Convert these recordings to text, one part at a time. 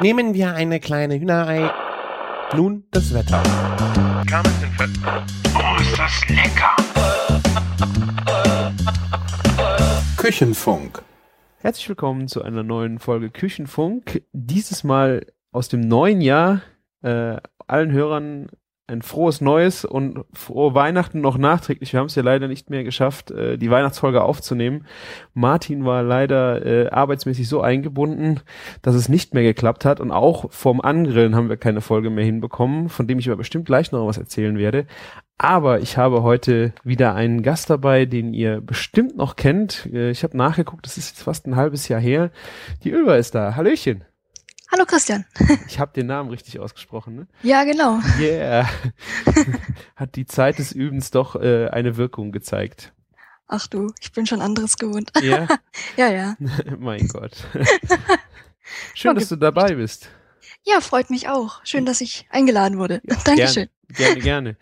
Nehmen wir eine kleine Hühnerei. Nun das Wetter. Oh, ist das lecker! Küchenfunk. Herzlich willkommen zu einer neuen Folge Küchenfunk. Dieses Mal aus dem neuen Jahr. Äh, allen Hörern ein frohes Neues und frohe Weihnachten noch nachträglich. Wir haben es ja leider nicht mehr geschafft, äh, die Weihnachtsfolge aufzunehmen. Martin war leider äh, arbeitsmäßig so eingebunden, dass es nicht mehr geklappt hat und auch vom Angrillen haben wir keine Folge mehr hinbekommen, von dem ich aber bestimmt gleich noch was erzählen werde. Aber ich habe heute wieder einen Gast dabei, den ihr bestimmt noch kennt. Äh, ich habe nachgeguckt, das ist jetzt fast ein halbes Jahr her. Die Ölver ist da. Hallöchen. Hallo Christian. Ich habe den Namen richtig ausgesprochen, ne? Ja, genau. Yeah. Hat die Zeit des Übens doch äh, eine Wirkung gezeigt. Ach du, ich bin schon anderes gewohnt. Ja? Ja, ja. mein Gott. Schön, dass du dabei bist. Ja, freut mich auch. Schön, dass ich eingeladen wurde. Dankeschön. Gerne, gerne, gerne.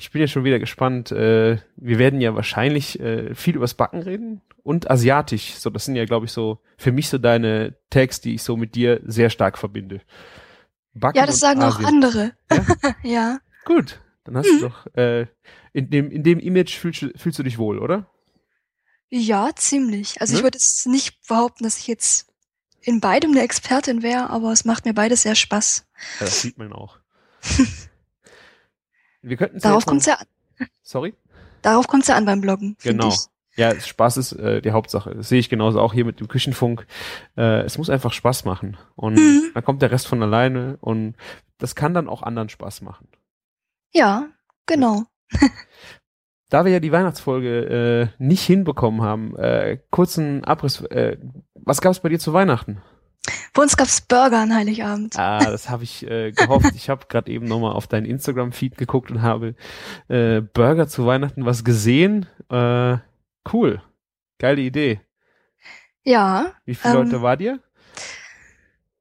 Ich bin ja schon wieder gespannt. Äh, wir werden ja wahrscheinlich äh, viel übers Backen reden und asiatisch. So, das sind ja, glaube ich, so für mich so deine Tags, die ich so mit dir sehr stark verbinde. Backen ja, das sagen Asien. auch andere. Ja? ja. Gut, dann hast hm. du doch äh, in dem in dem Image fühlst, fühlst du dich wohl, oder? Ja, ziemlich. Also ne? ich würde es nicht behaupten, dass ich jetzt in beidem eine Expertin wäre, aber es macht mir beides sehr Spaß. Ja, das sieht man auch. Wir könnten Darauf kommt es ja an. Sorry? Darauf kommt es ja an beim Bloggen. Genau. Ja, Spaß ist äh, die Hauptsache. Das sehe ich genauso auch hier mit dem Küchenfunk. Äh, es muss einfach Spaß machen. Und mhm. dann kommt der Rest von alleine und das kann dann auch anderen Spaß machen. Ja, genau. da wir ja die Weihnachtsfolge äh, nicht hinbekommen haben, äh, kurzen Abriss. Äh, was gab es bei dir zu Weihnachten? Bei uns gab's Burger an Heiligabend. Ah, das habe ich äh, gehofft. ich habe gerade eben nochmal auf deinen Instagram-Feed geguckt und habe äh, Burger zu Weihnachten was gesehen. Äh, cool. Geile Idee. Ja. Wie viele ähm, Leute war ihr?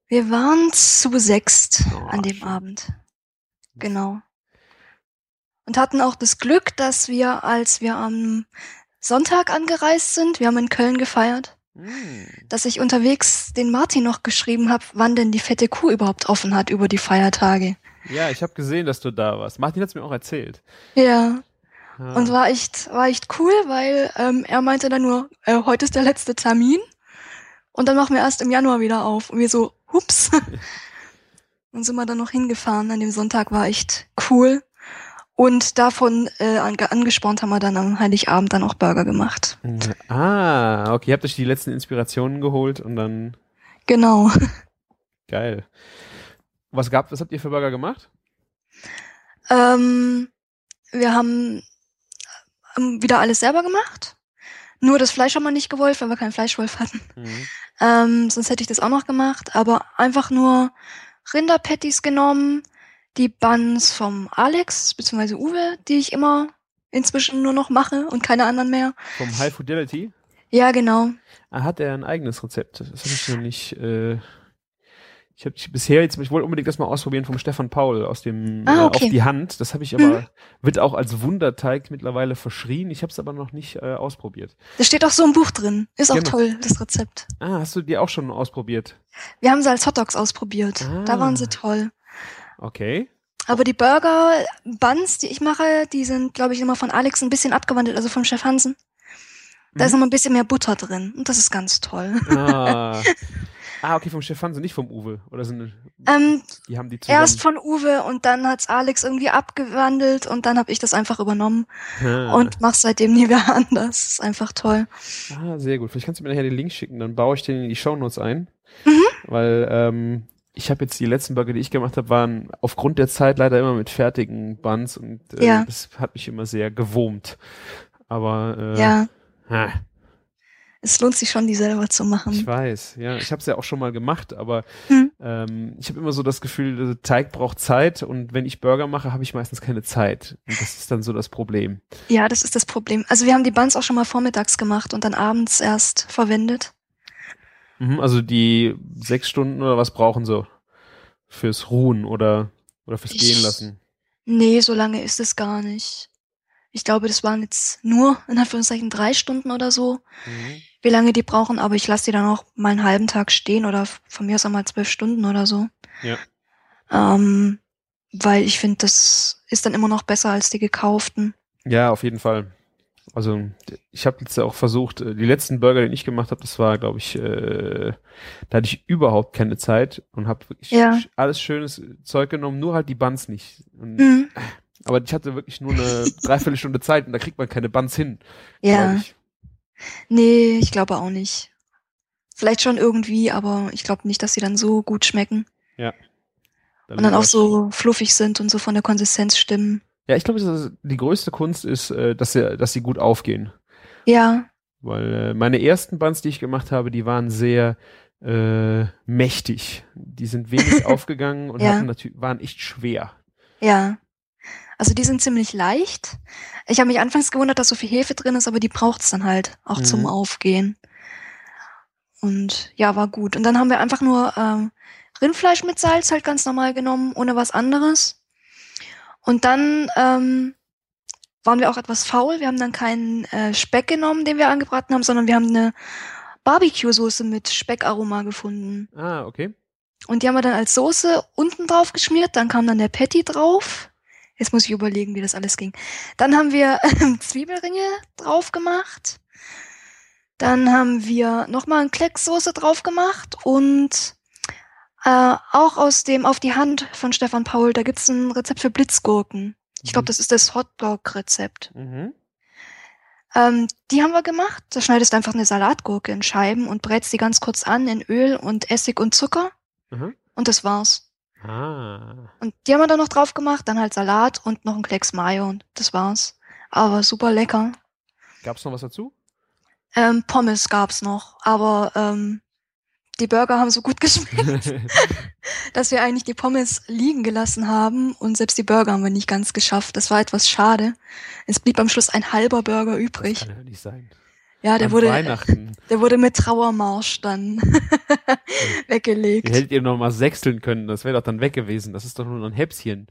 Wir waren zu sechst oh, an dem Abend. Genau. Und hatten auch das Glück, dass wir, als wir am Sonntag angereist sind, wir haben in Köln gefeiert. Dass ich unterwegs den Martin noch geschrieben habe, wann denn die fette Kuh überhaupt offen hat über die Feiertage. Ja, ich habe gesehen, dass du da warst. Martin hat's mir auch erzählt. Ja. Ah. Und war echt, war echt cool, weil ähm, er meinte dann nur, äh, heute ist der letzte Termin und dann machen wir erst im Januar wieder auf. Und wir so, hups. und sind wir dann noch hingefahren. An dem Sonntag war echt cool. Und davon äh, angespornt haben wir dann am Heiligabend dann auch Burger gemacht. Ah, okay. Ihr habt euch die letzten Inspirationen geholt und dann. Genau. Geil. Was gab, was habt ihr für Burger gemacht? Ähm, wir haben ähm, wieder alles selber gemacht. Nur das Fleisch haben wir nicht gewollt, weil wir keinen Fleischwolf hatten. Mhm. Ähm, sonst hätte ich das auch noch gemacht. Aber einfach nur Rinderpatties genommen, die Buns vom Alex bzw. Uwe, die ich immer inzwischen nur noch mache und keine anderen mehr. Vom High Fidelity? Ja, genau. Ah, hat er ein eigenes Rezept? Das habe ich noch nicht. Äh, ich habe bisher jetzt, ich wollte unbedingt das mal ausprobieren vom Stefan Paul aus dem ah, okay. äh, auf die Hand. Das habe ich aber mhm. wird auch als Wunderteig mittlerweile verschrien. Ich habe es aber noch nicht äh, ausprobiert. Das steht auch so im Buch drin. Ist genau. auch toll das Rezept. Ah, hast du die auch schon ausprobiert? Wir haben sie als Hotdogs ausprobiert. Ah. Da waren sie toll. Okay. Aber die Burger Buns, die ich mache, die sind, glaube ich, immer von Alex ein bisschen abgewandelt, also vom Chef Hansen. Da mhm. ist noch ein bisschen mehr Butter drin und das ist ganz toll. Ah, ah okay, vom Chef Hansen, nicht vom Uwe. Oder sind ähm, die haben die zusammen... Erst von Uwe und dann hat's Alex irgendwie abgewandelt und dann habe ich das einfach übernommen ah. und mach seitdem nie mehr anders. Das ist einfach toll. Ah, sehr gut. Vielleicht kannst du mir nachher den Link schicken, dann baue ich den in die Shownotes ein. Mhm. Weil ähm, ich habe jetzt die letzten Burger, die ich gemacht habe, waren aufgrund der Zeit leider immer mit fertigen Buns und äh, ja. das hat mich immer sehr gewurmt. Aber äh, ja. Ha. Es lohnt sich schon, die selber zu machen. Ich weiß, ja. Ich habe es ja auch schon mal gemacht, aber hm. ähm, ich habe immer so das Gefühl, der Teig braucht Zeit und wenn ich Burger mache, habe ich meistens keine Zeit. Und das ist dann so das Problem. Ja, das ist das Problem. Also wir haben die Buns auch schon mal vormittags gemacht und dann abends erst verwendet. Mhm, also die sechs Stunden oder was brauchen sie fürs Ruhen oder, oder fürs ich, Gehen lassen? Nee, so lange ist es gar nicht. Ich glaube, das waren jetzt nur in Anführungszeichen drei Stunden oder so, Mhm. wie lange die brauchen, aber ich lasse die dann auch mal einen halben Tag stehen oder von mir aus auch mal zwölf Stunden oder so. Ja. Ähm, weil ich finde, das ist dann immer noch besser als die gekauften. Ja, auf jeden Fall. Also ich habe jetzt auch versucht, äh, die letzten Burger, den ich gemacht habe, das war, glaube ich, äh, da hatte ich überhaupt keine Zeit und habe wirklich Ja. alles schönes Zeug genommen, nur halt die Buns nicht. Und, Mhm. Aber ich hatte wirklich nur eine Dreiviertelstunde Zeit und da kriegt man keine Buns hin. Ja, ich. nee, ich glaube auch nicht. Vielleicht schon irgendwie, aber ich glaube nicht, dass sie dann so gut schmecken Da und dann auch so fluffig sind und so von der Konsistenz stimmen. Ja, ich glaube, die größte Kunst ist, äh, dass sie, dass sie gut aufgehen. Ja, Weil äh, meine ersten Buns, die ich gemacht habe, die waren sehr äh, mächtig. Die sind wenig aufgegangen und Ja. hatten natürlich, waren echt schwer. ja. Also die sind ziemlich leicht. Ich habe mich anfangs gewundert, dass so viel Hefe drin ist, aber die braucht's dann halt auch zum Mhm. Aufgehen. Und ja, war gut. Und dann haben wir einfach nur ähm, Rindfleisch mit Salz halt ganz normal genommen, ohne was anderes. Und dann ähm, waren wir auch etwas faul. Wir haben dann keinen äh, Speck genommen, den wir angebraten haben, sondern wir haben eine Barbecue-Soße mit Speckaroma gefunden. Ah, okay. Und die haben wir dann als Soße unten drauf geschmiert. Dann kam dann der Patty drauf. Jetzt muss ich überlegen, wie das alles ging. Dann haben wir ähm, Zwiebelringe drauf gemacht. Dann haben wir nochmal eine Klecksoße drauf gemacht und äh, auch aus dem Auf die Hand von Stefan Paul, da gibt's ein Rezept für Blitzgurken. Ich glaube, Mhm. das ist das Hotdog-Rezept. Mhm. Ähm, die haben wir gemacht. Da schneidest du einfach eine Salatgurke in Scheiben und brätst die ganz kurz an in Öl und Essig und Zucker. Mhm. Und das war's. Ah. Und die haben wir dann noch drauf gemacht, dann halt Salat und noch ein Klecks Mayo und das war's. Aber super lecker. Gab's noch was dazu? Ähm, Pommes gab's noch, aber ähm, die Burger haben so gut geschmeckt, dass wir eigentlich die Pommes liegen gelassen haben und selbst die Burger haben wir nicht ganz geschafft. Das war etwas schade. Es blieb am Schluss ein halber Burger Das übrig. kann ja nicht sein. Ja, der An wurde, Weihnachten. der wurde mit Trauermarsch dann weggelegt. Ihr hättet ihr noch mal sechseln können, das wäre doch dann weg gewesen. Das ist doch nur ein Häpschen.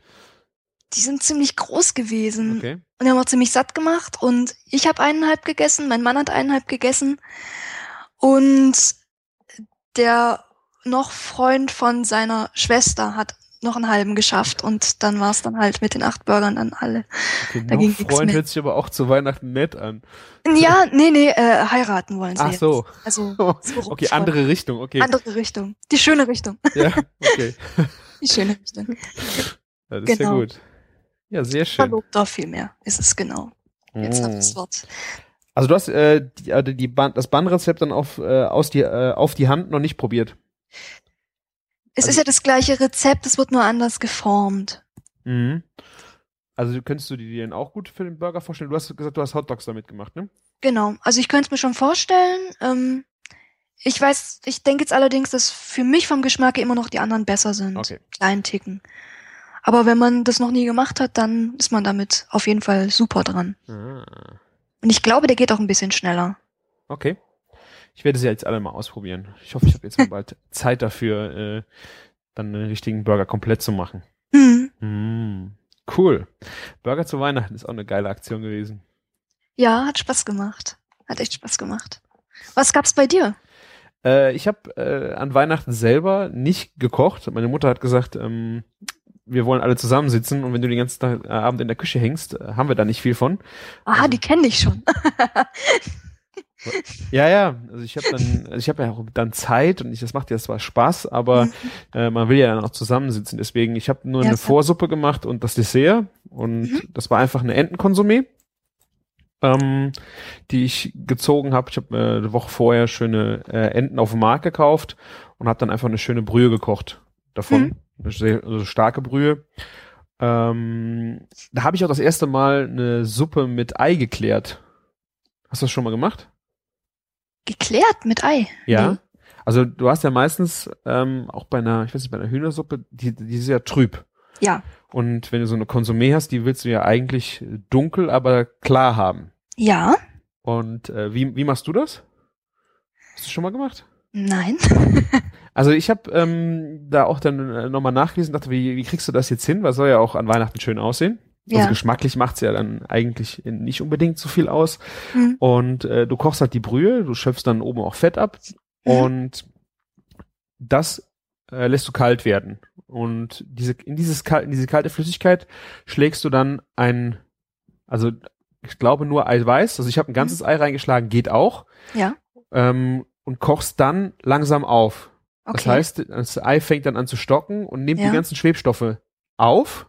Die sind ziemlich groß gewesen. Okay. Und die haben auch ziemlich satt gemacht. Und ich habe eineinhalb gegessen, mein Mann hat eineinhalb gegessen. Und der noch Freund von seiner Schwester hat noch einen halben geschafft. Und dann war es dann halt mit den acht Burgern dann alle. okay Da noch ging Freund hört sich aber auch zu Weihnachten nett an. Ja, nee, nee, äh, heiraten wollen sie Ach jetzt. so. Also so Okay, andere Richtung, okay. andere Richtung. Die schöne Richtung. Ja, okay. Die schöne Richtung. Das ist ja Genau. gut. Ja, sehr schön. Verlobter vielmehr ist es genau. Jetzt habe ich das Mm. Wort. Also du hast äh, die, äh, die Ban das Bannrezept dann auf, äh, aus die, äh, auf die Hand noch nicht probiert. Es Also- ist ja das gleiche Rezept, es wird nur anders geformt. Mhm. Also könntest du dir den auch gut für den Burger vorstellen? Du hast gesagt, du hast Hotdogs damit gemacht, ne? Genau. Also ich könnte es mir schon vorstellen. Ähm, ich weiß, ich denke jetzt allerdings, dass für mich vom Geschmack immer noch die anderen besser sind. Okay. Kleinen Ticken. Aber wenn man das noch nie gemacht hat, dann ist man damit auf jeden Fall super dran. Ah. Und ich glaube, der geht auch ein bisschen schneller. Okay. Ich werde sie jetzt alle mal ausprobieren. Ich hoffe, ich habe jetzt mal bald Zeit dafür, äh, dann einen richtigen Burger komplett zu machen. Hm. Mm. Cool. Burger zu Weihnachten ist auch eine geile Aktion gewesen. Ja, hat Spaß gemacht. Hat echt Spaß gemacht. Was gab's bei dir? Äh, ich habe äh, an Weihnachten selber nicht gekocht. Meine Mutter hat gesagt, ähm, wir wollen alle zusammensitzen und wenn du den ganzen Tag, äh, Abend in der Küche hängst, äh, haben wir da nicht viel von. Aha, Also- die kenne ich schon. Ja, ja, also ich habe dann, also ich habe ja auch dann Zeit und ich, das macht ja zwar Spaß, aber Mhm. äh, man will ja dann auch zusammensitzen. Deswegen, ich habe nur Ja, eine klar. Vorsuppe gemacht und das Dessert und Mhm. das war einfach eine Entenkonsumé, ähm, die ich gezogen habe. Ich habe äh, eine Woche vorher schöne äh, Enten auf dem Markt gekauft und habe dann einfach eine schöne Brühe gekocht davon, Mhm. Also starke Brühe. Ähm, da habe ich auch das erste Mal eine Suppe mit Ei geklärt. Hast du das schon mal gemacht? Geklärt mit Ei. Ja. Nee. Also du hast ja meistens ähm, auch bei einer, ich weiß nicht, bei einer Hühnersuppe, die, die ist ja trüb. Ja. Und wenn du so eine Konsumé hast, die willst du ja eigentlich dunkel, aber klar haben. Ja. Und äh, wie, wie machst du das? Hast du schon mal gemacht? Nein. Also ich habe ähm, da auch dann äh, nochmal nachgelesen, dachte, wie, wie kriegst du das jetzt hin? Weil soll ja auch an Weihnachten schön aussehen. Also Ja. geschmacklich macht's ja dann eigentlich nicht unbedingt so viel aus. Mhm. Und äh, du kochst halt die Brühe, du schöpfst dann oben auch Fett ab Mhm. und das äh, lässt du kalt werden. Und diese, in, dieses, in diese kalte Flüssigkeit schlägst du dann ein, also ich glaube nur Eiweiß, also ich habe ein ganzes Ei reingeschlagen, geht auch, Ja. ähm, und kochst dann langsam auf. Okay. Das heißt, das Ei fängt dann an zu stocken und nimmt Ja. die ganzen Schwebstoffe auf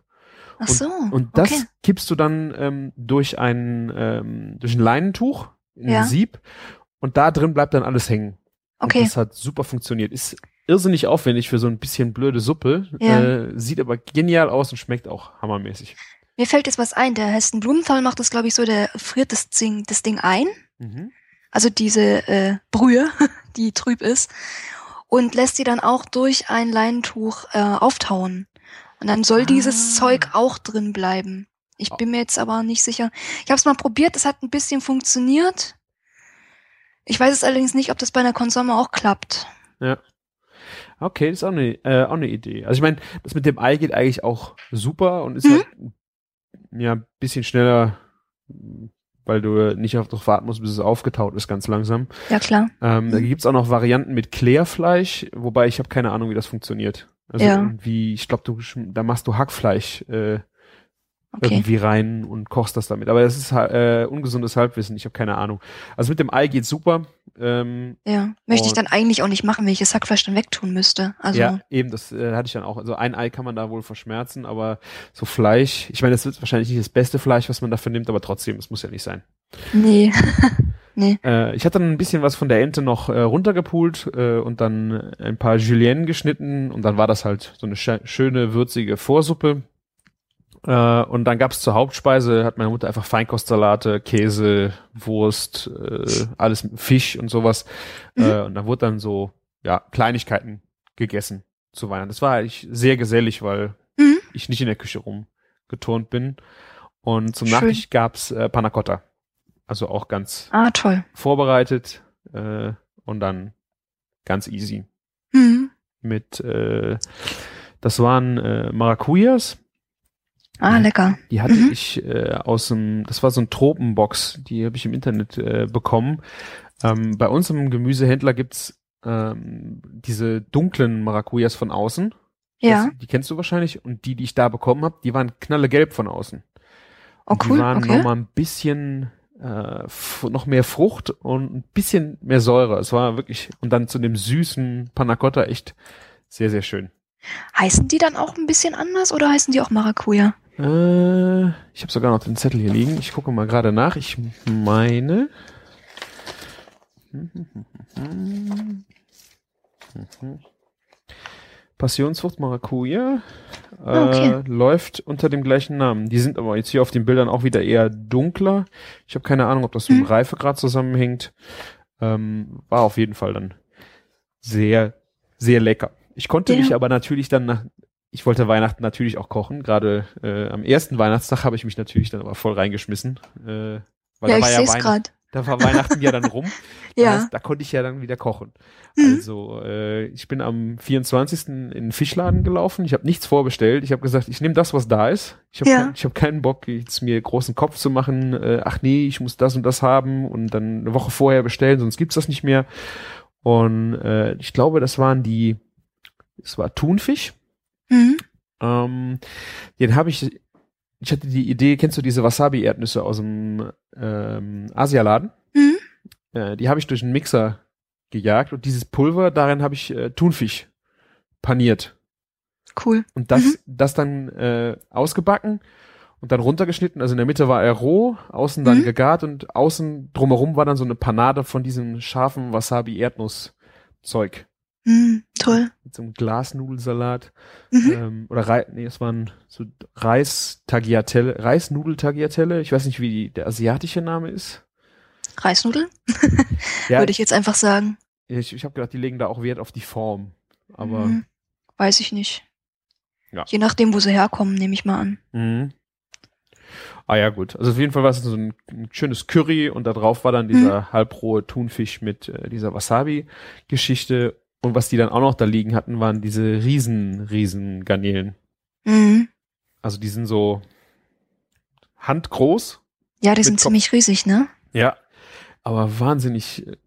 Ach so. und das okay. kippst du dann ähm, durch ein ähm, durch ein Leinentuch in Ja. ein Sieb und da drin bleibt dann alles hängen. Und Okay. das hat super funktioniert. Ist irrsinnig aufwendig für so ein bisschen blöde Suppe. Ja. Äh, sieht aber genial aus und schmeckt auch hammermäßig. Mir fällt jetzt was ein. Der Hessen Blumenthal macht das, glaube ich, so, der friert das Ding, das Ding ein. Mhm. Also diese äh, Brühe, die trüb ist. Und lässt sie dann auch durch ein Leinentuch äh, auftauen. Und dann soll dieses Ah. Zeug auch drin bleiben. Ich bin mir jetzt aber nicht sicher. Ich habe es mal probiert, es hat ein bisschen funktioniert. Ich weiß es allerdings nicht, ob das bei einer Konsome auch klappt. Okay, das ist auch eine, äh, auch eine Idee. Also ich meine, das mit dem Ei geht eigentlich auch super und ist Mhm. halt ja ein bisschen schneller, weil du nicht auf darauf warten musst, bis es aufgetaut ist, ganz langsam. Ja, klar. Ähm, Da Mhm. gibt's auch noch Varianten mit Klärfleisch, wobei ich habe keine Ahnung, wie das funktioniert. Also Ja. irgendwie, ich glaube, da machst du Hackfleisch äh, Okay. irgendwie rein und kochst das damit. Aber das ist äh, ungesundes Halbwissen, ich habe keine Ahnung. Also mit dem Ei geht's super. Ähm, Ja. Möchte ich dann eigentlich auch nicht machen, wenn ich das Hackfleisch dann wegtun müsste. Also, Ja, eben, das äh, hatte ich dann auch. Also ein Ei kann man da wohl verschmerzen, aber so Fleisch, ich meine, das wird wahrscheinlich nicht das beste Fleisch, was man dafür nimmt, aber trotzdem, es muss ja nicht sein. nee. Äh, ich hatte dann ein bisschen was von der Ente noch äh, runtergepult äh, und dann ein paar Julienne geschnitten und dann war das halt so eine schöne, würzige Vorsuppe. Äh, und dann gab's zur Hauptspeise, hat meine Mutter einfach Feinkostsalate, Käse, Wurst, äh, alles mit Fisch und sowas. Mhm. Äh, und da wurde dann so, ja, Kleinigkeiten gegessen zu Weihnachten. Das war eigentlich sehr gesellig, weil Mhm. ich nicht in der Küche rumgeturnt bin. Und zum Schön. Nachtisch gab's äh, Panna Cotta. Also auch ganz Ah, toll. vorbereitet äh, und dann ganz easy. Mhm. Mit, äh, das waren äh, Maracujas, Ah, lecker. die hatte Mhm. ich äh, aus dem, das war so ein Tropenbox, die habe ich im Internet äh, bekommen. Ähm, bei uns im Gemüsehändler gibt's ähm, diese dunklen Maracujas von außen. Ja. Das, die kennst du wahrscheinlich. Und die, die ich da bekommen habe, die waren knallegelb von außen. Oh, Und cool. Die waren okay. nochmal ein bisschen äh, noch mehr Frucht und ein bisschen mehr Säure. Es war wirklich, und dann zu dem süßen Panna Cotta echt sehr, sehr schön. Heißen die dann auch ein bisschen anders oder heißen die auch Maracuja? Äh, ich habe sogar noch den Zettel hier liegen. Ich gucke mal gerade nach. Ich meine. Passionsfrucht Maracuja äh, okay. läuft unter dem gleichen Namen. Die sind aber jetzt hier auf den Bildern auch wieder eher dunkler. Ich habe keine Ahnung, ob das mit dem Hm. Reifegrad zusammenhängt. Ähm, war auf jeden Fall dann sehr, sehr lecker. Ich konnte Ja. mich aber natürlich dann nach, ich wollte Weihnachten natürlich auch kochen. Gerade äh, am ersten Weihnachtstag habe ich mich natürlich dann aber voll reingeschmissen. Äh, weil ja, da ich war ja sehe es gerade. da war Weihnachten ja dann rum. Das Ja. heißt, da konnte ich ja dann wieder kochen. Mhm. Also äh, ich bin am 24. in den Fischladen gelaufen. Ich habe nichts vorbestellt. Ich habe gesagt, ich nehme das, was da ist. Ich habe Ja. kein, ich hab keinen Bock, jetzt mir großen Kopf zu machen. Äh, ach nee, ich muss das und das haben und dann eine Woche vorher bestellen, sonst gibt's das nicht mehr. Und äh, ich glaube, das waren die, es war Thunfisch. Mhm. Ähm, den habe ich, ich hatte die Idee, kennst du diese Wasabi-Erdnüsse aus dem ähm, Asialaden? Mhm. Äh, die habe ich durch einen Mixer gejagt und dieses Pulver, darin habe ich äh, Thunfisch paniert. Cool. Und das, Mhm. das dann äh, ausgebacken und dann runtergeschnitten. Also in der Mitte war er roh, außen dann Mhm. gegart und außen drumherum war dann so eine Panade von diesem scharfen Wasabi-Erdnuss-Zeug. Mhm. Toll. Mit so einem Glasnudelsalat. Mhm. Ähm, oder Rei nee, es waren so Reis-Tagliatelle, Reisnudel-Tagliatelle. Ich weiß nicht, wie die, der asiatische Name ist. Reisnudeln? Ja, Würde ich jetzt einfach sagen. ich, ich habe gedacht, die legen da auch Wert auf die Form. Aber Mhm. Weiß ich nicht. Ja. Je nachdem, wo sie herkommen, nehme ich mal an. Mhm. Ah ja, gut. Also auf jeden Fall war es so ein, ein schönes Curry und da drauf war dann dieser halbrohe Thunfisch mit äh, dieser Wasabi-Geschichte. Und was die dann auch noch da liegen hatten, waren diese riesen, riesen Garnelen. Mhm. Also die sind so, handgroß. Ja, die sind ziemlich riesig, ne? Ja. Aber wahnsinnig äh,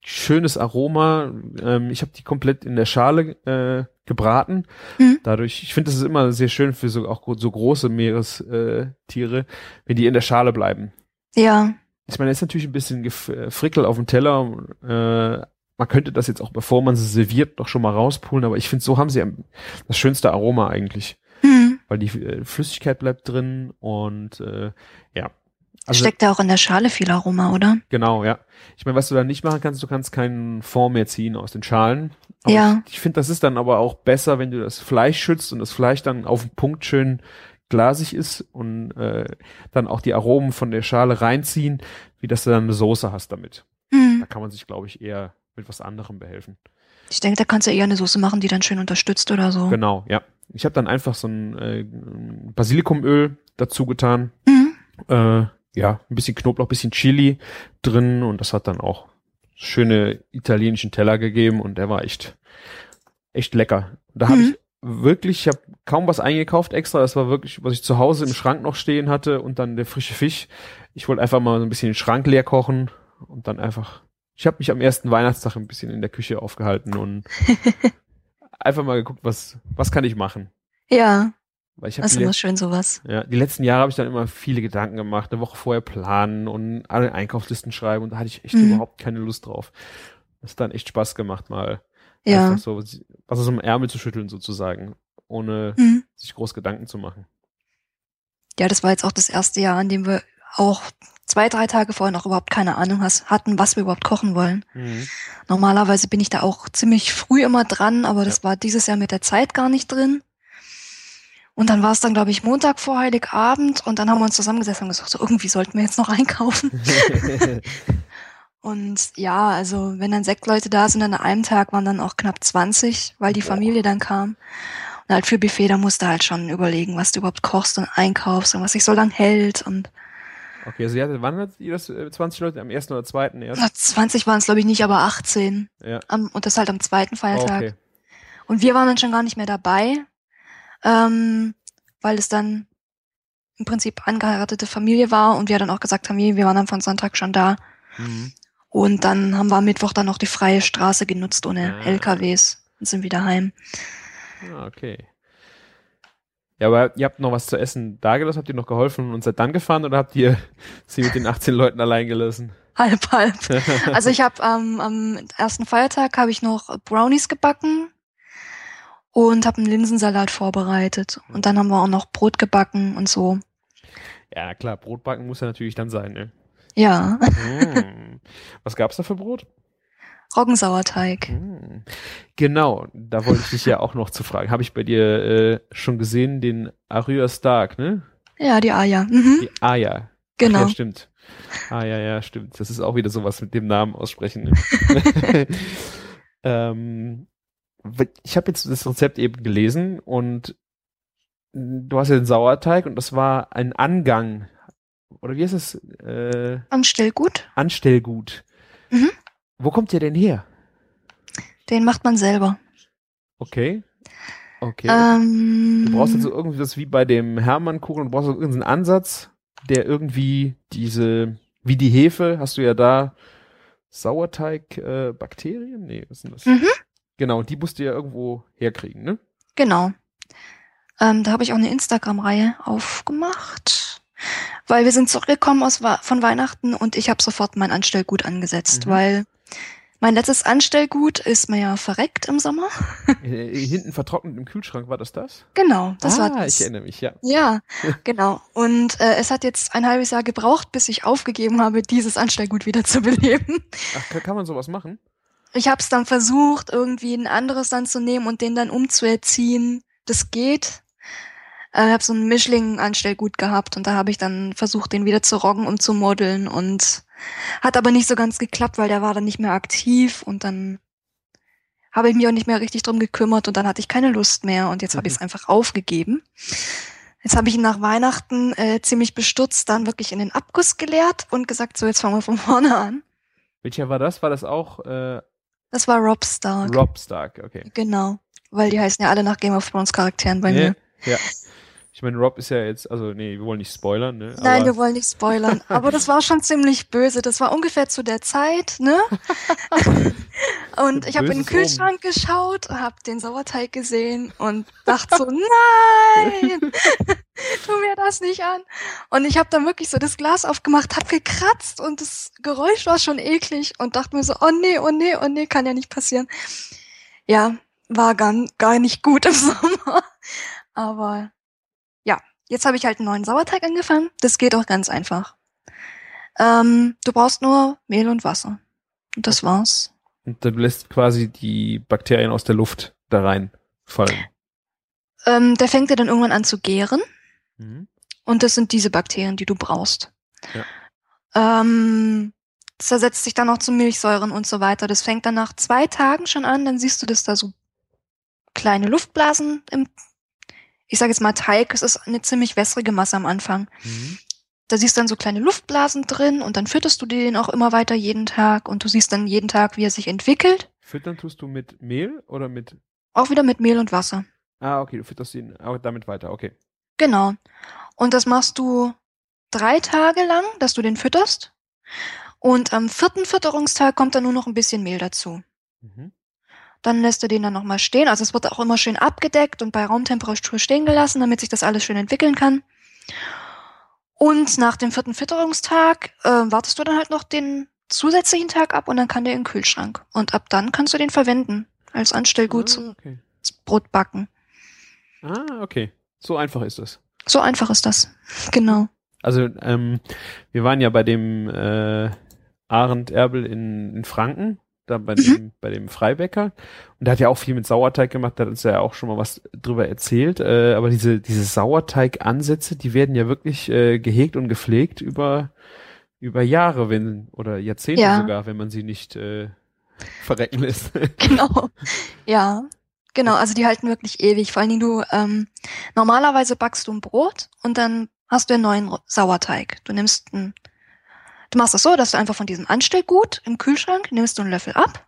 schönes Aroma. Ähm, ich habe die komplett in der Schale äh, gebraten. Mhm. Dadurch, ich finde, das ist immer sehr schön für so auch so große Meerestiere, äh, wenn die in der Schale bleiben. Ja. Ich meine, ist natürlich ein bisschen äh, Frickel auf dem Teller. Äh, man könnte das jetzt auch, bevor man sie serviert, doch schon mal rauspulen, aber ich finde, so haben sie das schönste Aroma eigentlich, Hm. weil die äh, Flüssigkeit bleibt drin und äh, ja. Also Steckt da auch in der Schale viel Aroma, oder? genau, ja. Ich meine, was du da nicht machen kannst, du kannst keinen Fond mehr ziehen aus den Schalen. Aber Ja. Ich, ich finde, das ist dann aber auch besser, wenn du das Fleisch schützt und das Fleisch dann auf den Punkt schön glasig ist und äh, dann auch die Aromen von der Schale reinziehen, wie dass du dann eine Soße hast damit. Hm. Da kann man sich, glaube ich, eher mit was anderem behelfen. Ich denke, da kannst du eher eine Soße machen, die dann schön unterstützt oder so. Genau, ja. Ich habe dann einfach so ein äh, Basilikumöl dazu getan. Mhm. Äh, ja, ein bisschen Knoblauch, bisschen Chili drin und das hat dann auch schöne italienischen Teller gegeben und der war echt, echt lecker. Da habe Mhm. ich wirklich, ich habe kaum was eingekauft extra. Das war wirklich, was ich zu Hause im Schrank noch stehen hatte und dann der frische Fisch. Ich wollte einfach mal so ein bisschen den Schrank leer kochen und dann einfach. Ich habe mich am ersten Weihnachtstag ein bisschen in der Küche aufgehalten und einfach mal geguckt, was was kann ich machen. Ja, Weil ich das ist immer schön sowas. ja, die letzten Jahre habe ich dann immer viele Gedanken gemacht, eine Woche vorher planen und alle Einkaufslisten schreiben und da hatte ich echt Mhm. überhaupt keine Lust drauf. Das hat dann echt Spaß gemacht, mal Ja. einfach so was aus dem Ärmel zu schütteln sozusagen, ohne Mhm. sich groß Gedanken zu machen. Ja, das war jetzt auch das erste Jahr, an dem wir auch zwei, drei Tage vorher noch überhaupt keine Ahnung has- hatten, was wir überhaupt kochen wollen. Normalerweise bin ich da auch ziemlich früh immer dran, aber das war dieses Jahr mit der Zeit gar nicht drin. Und dann war es dann, glaube ich, Montag vor Heiligabend und dann haben wir uns zusammengesessen und gesagt, so irgendwie sollten wir jetzt noch einkaufen. Und ja, also wenn dann sechs Leute da sind, an einem Tag waren dann auch knapp 20, weil die. Familie dann kam. Und halt für Buffet, da musst du halt schon überlegen, was du überhaupt kochst und einkaufst und was sich so lang hält. Und okay, also ihr hattet, wann hattet ihr das, äh, 20 Leute? Am ersten oder zweiten erst? na, 20 waren es, glaube ich, nicht, aber 18. Ja. Am, und das halt am zweiten Feiertag. Okay. Und wir waren dann schon gar nicht mehr dabei, ähm, weil es dann im Prinzip angeheiratete Familie war und wir dann auch gesagt haben, wir waren dann von Sonntag schon da. Mhm. Und dann haben wir am Mittwoch dann noch die freie Straße genutzt ohne Ah. LKWs und sind wieder heim. Ah, okay. Ja, aber ihr habt noch was zu essen dagelassen, habt ihr noch geholfen und seid dann gefahren oder habt ihr sie mit den 18 Leuten allein gelassen? Halb, halb. Also ich habe ähm, am ersten Feiertag habe ich noch Brownies gebacken und habe einen Linsensalat vorbereitet. Und dann haben wir auch noch Brot gebacken und so. ja, klar, Brotbacken muss ja natürlich dann sein, ne? Ja, Mm. Was gab's da für Brot? Roggensauerteig. Mm. Genau, da wollte ich dich ja auch noch zu fragen. Habe ich bei dir äh, schon gesehen, den Arya Stark, ne? Ja, die Aja. Mhm, Die Aya. genau. Ja, stimmt. Ah, ja, ja, stimmt. Das ist auch wieder sowas mit dem Namen aussprechen. Ne? ähm, ich habe jetzt das Rezept eben gelesen und du hast ja den Sauerteig und das war ein Angang. Oder wie heißt es? Äh, Anstellgut, Anstellgut. Mhm. Wo kommt der denn her? den macht man selber. Okay. Okay. Ähm, Du brauchst also irgendwie das wie bei dem Hermannkuchen, du brauchst also irgendeinen Ansatz, der irgendwie diese, wie die Hefe, hast du ja da Sauerteig, äh, Bakterien? Nee, was sind das? Mhm. Genau, die musst du ja irgendwo herkriegen, ne? Genau. Ähm, da habe ich auch eine Instagram-Reihe aufgemacht, weil wir sind zurückgekommen aus, von Weihnachten und ich habe sofort mein Anstellgut angesetzt, Mhm. weil mein letztes Anstellgut ist mir ja verreckt im Sommer. Äh, hinten vertrocknet im Kühlschrank, war das das? Genau, das ah, war das. ich erinnere mich, ja. Ja, genau. Und äh, es hat jetzt ein halbes Jahr gebraucht, bis ich aufgegeben habe, dieses Anstellgut wieder zu beleben. Ach, kann, kann man sowas machen? Ich habe es dann versucht, irgendwie ein anderes dann zu nehmen und den dann umzuerziehen. Das geht. Äh, Ich habe so ein Mischling-Anstellgut gehabt und da habe ich dann versucht, den wieder zu roggen und zu modeln und hat aber nicht so ganz geklappt, weil der war dann nicht mehr aktiv und dann habe ich mich auch nicht mehr richtig drum gekümmert und dann hatte ich keine Lust mehr und jetzt habe ich es einfach aufgegeben. Jetzt habe ich ihn nach Weihnachten äh, ziemlich bestürzt dann wirklich in den Abguss geleert und gesagt, so jetzt fangen wir von vorne an. Welcher war das? War das auch äh, Das war Rob Stark. Rob Stark? Okay. Genau. Weil die heißen ja alle nach Game of Thrones Charakteren bei Ja, mir. ja. Ich meine, Rob ist ja jetzt, also nee, wir wollen nicht spoilern, ne? Nein, Aber- wir wollen nicht spoilern. Aber das war schon ziemlich böse. Das war ungefähr zu der Zeit, ne? und ich habe in den Kühlschrank geschaut, habe den Sauerteig gesehen und dachte so, nein, tu mir das nicht an. Und ich habe dann wirklich so das Glas aufgemacht, hab gekratzt und das Geräusch war schon eklig und dachte mir so, oh nee, oh nee, oh nee, kann ja nicht passieren. Ja, war gar, gar nicht gut im Sommer. Aber jetzt habe ich halt einen neuen Sauerteig angefangen. Das geht auch ganz einfach. Ähm, du brauchst nur Mehl und Wasser. Und das war's. Und dann lässt quasi die Bakterien aus der Luft da reinfallen. Ähm, der fängt ja dann irgendwann an zu gären. Mhm. Und das sind diese Bakterien, die du brauchst. Ja. Ähm, das zersetzt sich dann auch zu Milchsäuren und so weiter. Das fängt dann nach zwei Tagen schon an. Dann siehst du, dass da so kleine Luftblasen im, ich sage jetzt mal Teig, es ist eine ziemlich wässrige Masse am Anfang. Mhm. Da siehst du dann so kleine Luftblasen drin und dann fütterst du den auch immer weiter jeden Tag und du siehst dann jeden Tag, wie er sich entwickelt. Füttern tust du mit Mehl oder mit. Auch wieder mit Mehl und Wasser. Ah, okay, du fütterst ihn auch damit weiter, okay. Genau. Und das machst du drei Tage lang, dass du den fütterst. Und am vierten Fütterungstag kommt dann nur noch ein bisschen Mehl dazu. Mhm. Dann lässt du den dann nochmal stehen. Also es wird auch immer schön abgedeckt und bei Raumtemperatur stehen gelassen, damit sich das alles schön entwickeln kann. Und nach dem vierten Fütterungstag äh, wartest du dann halt noch den zusätzlichen Tag ab und dann kann der in den Kühlschrank. Und ab dann kannst du den verwenden als Anstellgut ah, zum okay. Brot backen. Ah, okay. So einfach ist das. So einfach ist das. Genau. Also, ähm, wir waren ja bei dem äh, Arend Erbel in, in Franken, da bei Mhm. dem, bei dem Freibäcker. Und der hat ja auch viel mit Sauerteig gemacht, da hat uns ja auch schon mal was drüber erzählt. Äh, aber diese, diese Sauerteig-Ansätze, die werden ja wirklich äh, gehegt und gepflegt über, über Jahre, wenn, oder Jahrzehnte Ja. sogar, wenn man sie nicht äh, verrecken lässt. Genau. Ja. Genau, also die halten wirklich ewig. Vor allen Dingen du, ähm, normalerweise backst du ein Brot und dann hast du einen neuen Sauerteig. Du nimmst ein, du machst das so, dass du einfach von diesem Anstellgut im Kühlschrank nimmst du einen Löffel ab.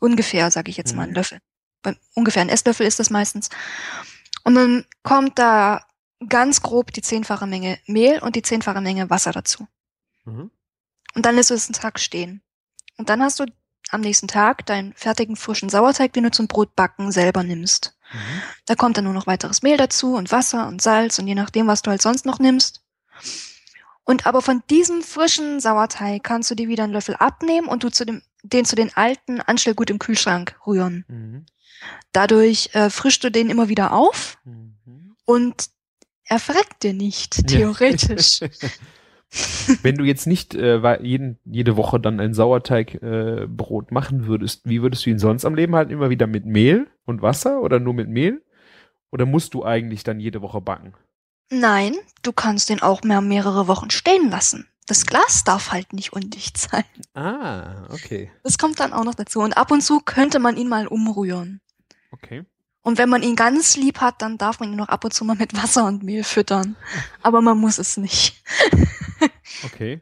Ungefähr, sage ich jetzt mal, einen Mhm. Löffel. Bei, ungefähr ein Esslöffel ist das meistens. Und dann kommt da ganz grob die zehnfache Menge Mehl und die zehnfache Menge Wasser dazu. mhm. Und dann lässt du es einen Tag stehen. Und dann hast du am nächsten Tag deinen fertigen frischen Sauerteig, den du zum Brotbacken selber nimmst. Mhm. Da kommt dann nur noch weiteres Mehl dazu und Wasser und Salz und je nachdem, was du halt sonst noch nimmst. Und aber von diesem frischen Sauerteig kannst du dir wieder einen Löffel abnehmen und du zu dem, den zu den alten Anstellgut im Kühlschrank rühren. Mhm. Dadurch äh, frischst du den immer wieder auf Mhm. und er verreckt dir nicht, theoretisch. Wenn du jetzt nicht äh, jeden, jede Woche dann ein Sauerteigbrot äh, Brot machen würdest, wie würdest du ihn sonst am Leben halten? Immer wieder mit Mehl und Wasser oder nur mit Mehl? Oder musst du eigentlich dann jede Woche backen? Nein, du kannst den auch mehr mehrere Wochen stehen lassen. Das Glas darf halt nicht undicht sein. Ah, okay. Das kommt dann auch noch dazu. Und ab und zu könnte man ihn mal umrühren. Okay. Und wenn man ihn ganz lieb hat, dann darf man ihn noch ab und zu mal mit Wasser und Mehl füttern. Aber man muss es nicht. Okay.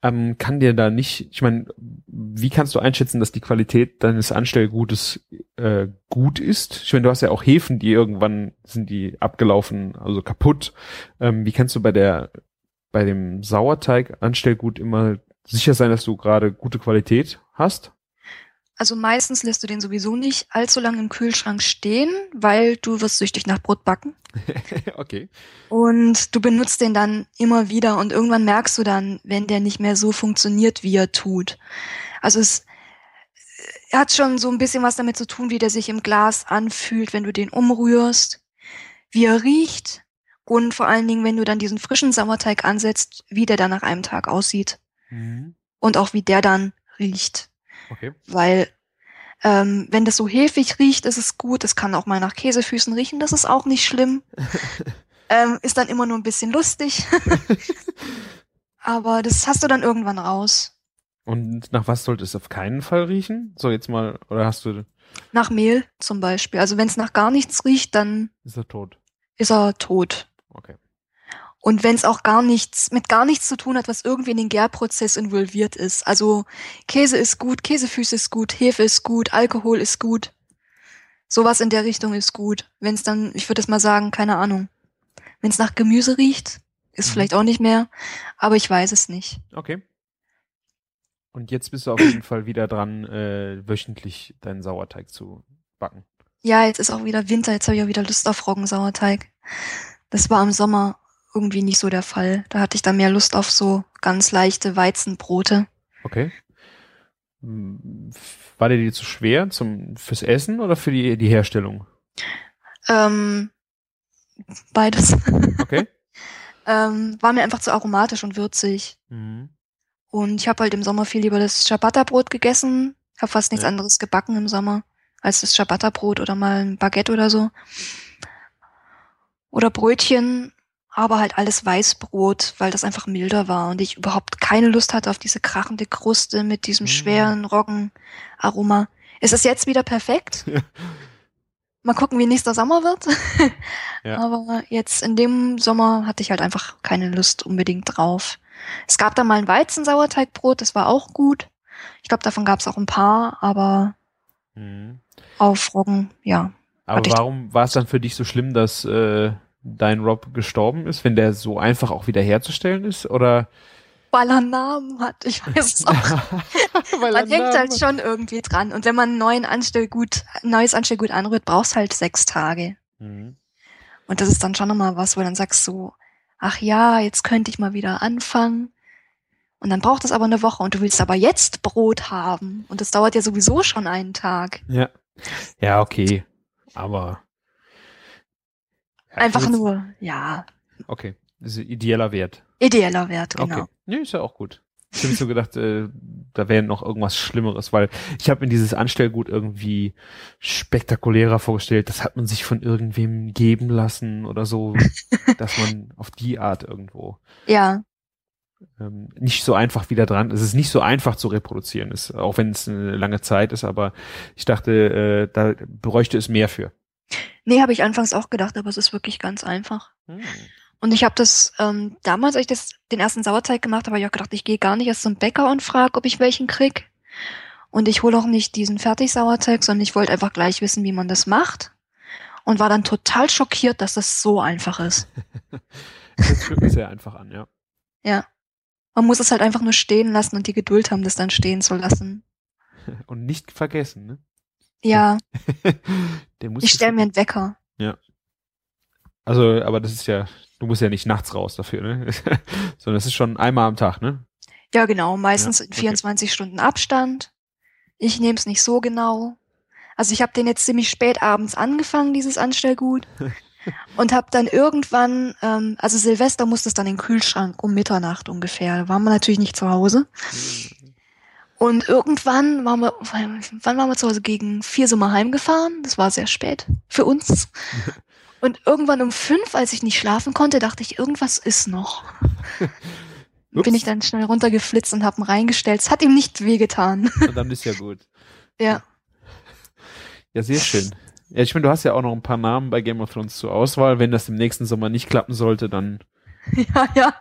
Ähm, kann dir da nicht, ich meine, wie kannst du einschätzen, dass die Qualität deines Anstellgutes äh, gut ist? Ich meine, du hast ja auch Hefen, die irgendwann sind die abgelaufen, also kaputt. Ähm, wie kannst du bei der, bei dem Sauerteig Anstellgut immer sicher sein, dass du gerade gute Qualität hast? Also meistens lässt du den sowieso nicht allzu lange im Kühlschrank stehen, weil du wirst süchtig nach Brot backen. okay. Und du benutzt den dann immer wieder und irgendwann merkst du dann, wenn der nicht mehr so funktioniert, wie er tut. Also es er hat schon so ein bisschen was damit zu tun, wie der sich im Glas anfühlt, wenn du den umrührst, wie er riecht und vor allen Dingen, wenn du dann diesen frischen Sauerteig ansetzt, wie der dann nach einem Tag aussieht Mhm. und auch wie der dann riecht. Okay. Weil ähm, wenn das so hefig riecht, ist es gut. Es kann auch mal nach Käsefüßen riechen, das ist auch nicht schlimm. ähm, ist dann immer nur ein bisschen lustig. Aber das hast du dann irgendwann raus. Und nach was sollte es auf keinen Fall riechen? So jetzt mal, oder hast du, Nach Mehl zum Beispiel. Also wenn es nach gar nichts riecht, dann ist er tot? ist er tot. Okay. Und wenn es auch gar nichts, mit gar nichts zu tun hat, was irgendwie in den Gärprozess involviert ist. Also Käse ist gut, Käsefüße ist gut, Hefe ist gut, Alkohol ist gut. Sowas in der Richtung ist gut. Wenn es dann, ich würde es mal sagen, keine Ahnung, Wenn es nach Gemüse riecht, ist Mhm. vielleicht auch nicht mehr, aber ich weiß es nicht. Okay. Und jetzt bist du auf jeden Fall wieder dran, äh, wöchentlich deinen Sauerteig zu backen. Ja, jetzt ist auch wieder Winter, jetzt habe ich auch wieder Lust auf Roggensauerteig. Das war im Sommer irgendwie nicht so der Fall. Da hatte ich dann mehr Lust auf so ganz leichte Weizenbrote. Okay. War dir die zu schwer zum, fürs Essen oder für die, die Herstellung? Ähm, beides. Okay. ähm, war mir einfach zu aromatisch und würzig. Mhm. Und ich habe halt im Sommer viel lieber das Ciabatta-Brot gegessen. Habe fast nichts Ja. anderes gebacken im Sommer als das Ciabatta-Brot oder mal ein Baguette oder so. Oder Brötchen, aber halt alles Weißbrot, weil das einfach milder war und ich überhaupt keine Lust hatte auf diese krachende Kruste mit diesem Mm. schweren Roggenaroma. Ist es jetzt wieder perfekt? Ja. Mal gucken, wie nächster Sommer wird. Ja. Aber jetzt in dem Sommer hatte ich halt einfach keine Lust unbedingt drauf. Es gab da mal ein Weizensauerteigbrot, das war auch gut. Ich glaube, davon gab es auch ein paar, aber Mhm. auf Roggen, ja. Aber warum war es dann für dich so schlimm, dass äh, dein Rob gestorben ist, wenn der so einfach auch wieder herzustellen ist? Oder Weil er Namen hat, ich weiß es auch. Weil Man er hängt halt schon irgendwie dran. Und wenn man einen neuen Anstellgut, ein neues Anstellgut anrührt, brauchst halt sechs Tage. Mhm. Und das ist dann schon nochmal was, wo du dann sagst so, ach ja, jetzt könnte ich mal wieder anfangen. Und dann braucht es aber eine Woche und du willst aber jetzt Brot haben. Und das dauert ja sowieso schon einen Tag. Ja. Ja, okay. Aber Einfach jetzt- nur, ja, Okay. Ein ideeller Wert. ideeller Wert, genau. Okay. Nee, ist ja auch gut. Ich habe so gedacht, äh, da wäre noch irgendwas Schlimmeres, weil ich habe mir dieses Anstellgut irgendwie spektakulärer vorgestellt. Das hat man sich von irgendwem geben lassen oder so, dass man auf die Art irgendwo Ja, ähm, nicht so einfach wieder dran. Es ist nicht so einfach zu reproduzieren, ist, auch wenn es eine lange Zeit ist, aber ich dachte, äh, da bräuchte es mehr für. Nee, habe ich anfangs auch gedacht, aber es ist wirklich ganz einfach. Und ich habe das ähm, damals, als ich das, den ersten Sauerteig gemacht habe, habe ich auch gedacht, ich gehe gar nicht erst zum Bäcker und frage, ob ich welchen krieg. Und ich hole auch nicht diesen Fertigsauerteig, sondern ich wollte einfach gleich wissen, wie man das macht. Und war dann total schockiert, dass das so einfach ist. Das hört sich sehr einfach an, ja. Ja. Man muss es halt einfach nur stehen lassen und die Geduld haben, das dann stehen zu lassen. Und nicht vergessen, ne? Ja, ich stelle mir einen Wecker. Also, aber das ist ja, du musst ja nicht nachts raus dafür, ne? Sondern es ist schon einmal am Tag, ne? Ja, genau, meistens Ja, in okay. 24 Stunden Abstand. Ich nehme es nicht so genau. Also ich habe den jetzt ziemlich spät abends angefangen, dieses Anstellgut. und habe dann irgendwann, ähm, also Silvester musste es dann in den Kühlschrank um Mitternacht ungefähr. Da waren wir natürlich nicht zu Hause. Und irgendwann waren wir, wann waren wir zu Hause? Gegen vier sind wir heimgefahren. Das war sehr spät für uns. Und irgendwann um fünf, als ich nicht schlafen konnte, dachte ich, irgendwas ist noch. Bin ich dann schnell runtergeflitzt und habe ihn reingestellt. Es hat ihm nicht wehgetan. Und dann ist ja gut. ja. Ja, sehr schön. Ja, ich meine, du hast ja auch noch ein paar Namen bei Game of Thrones zur Auswahl. Wenn das im nächsten Sommer nicht klappen sollte, dann. Ja, ja.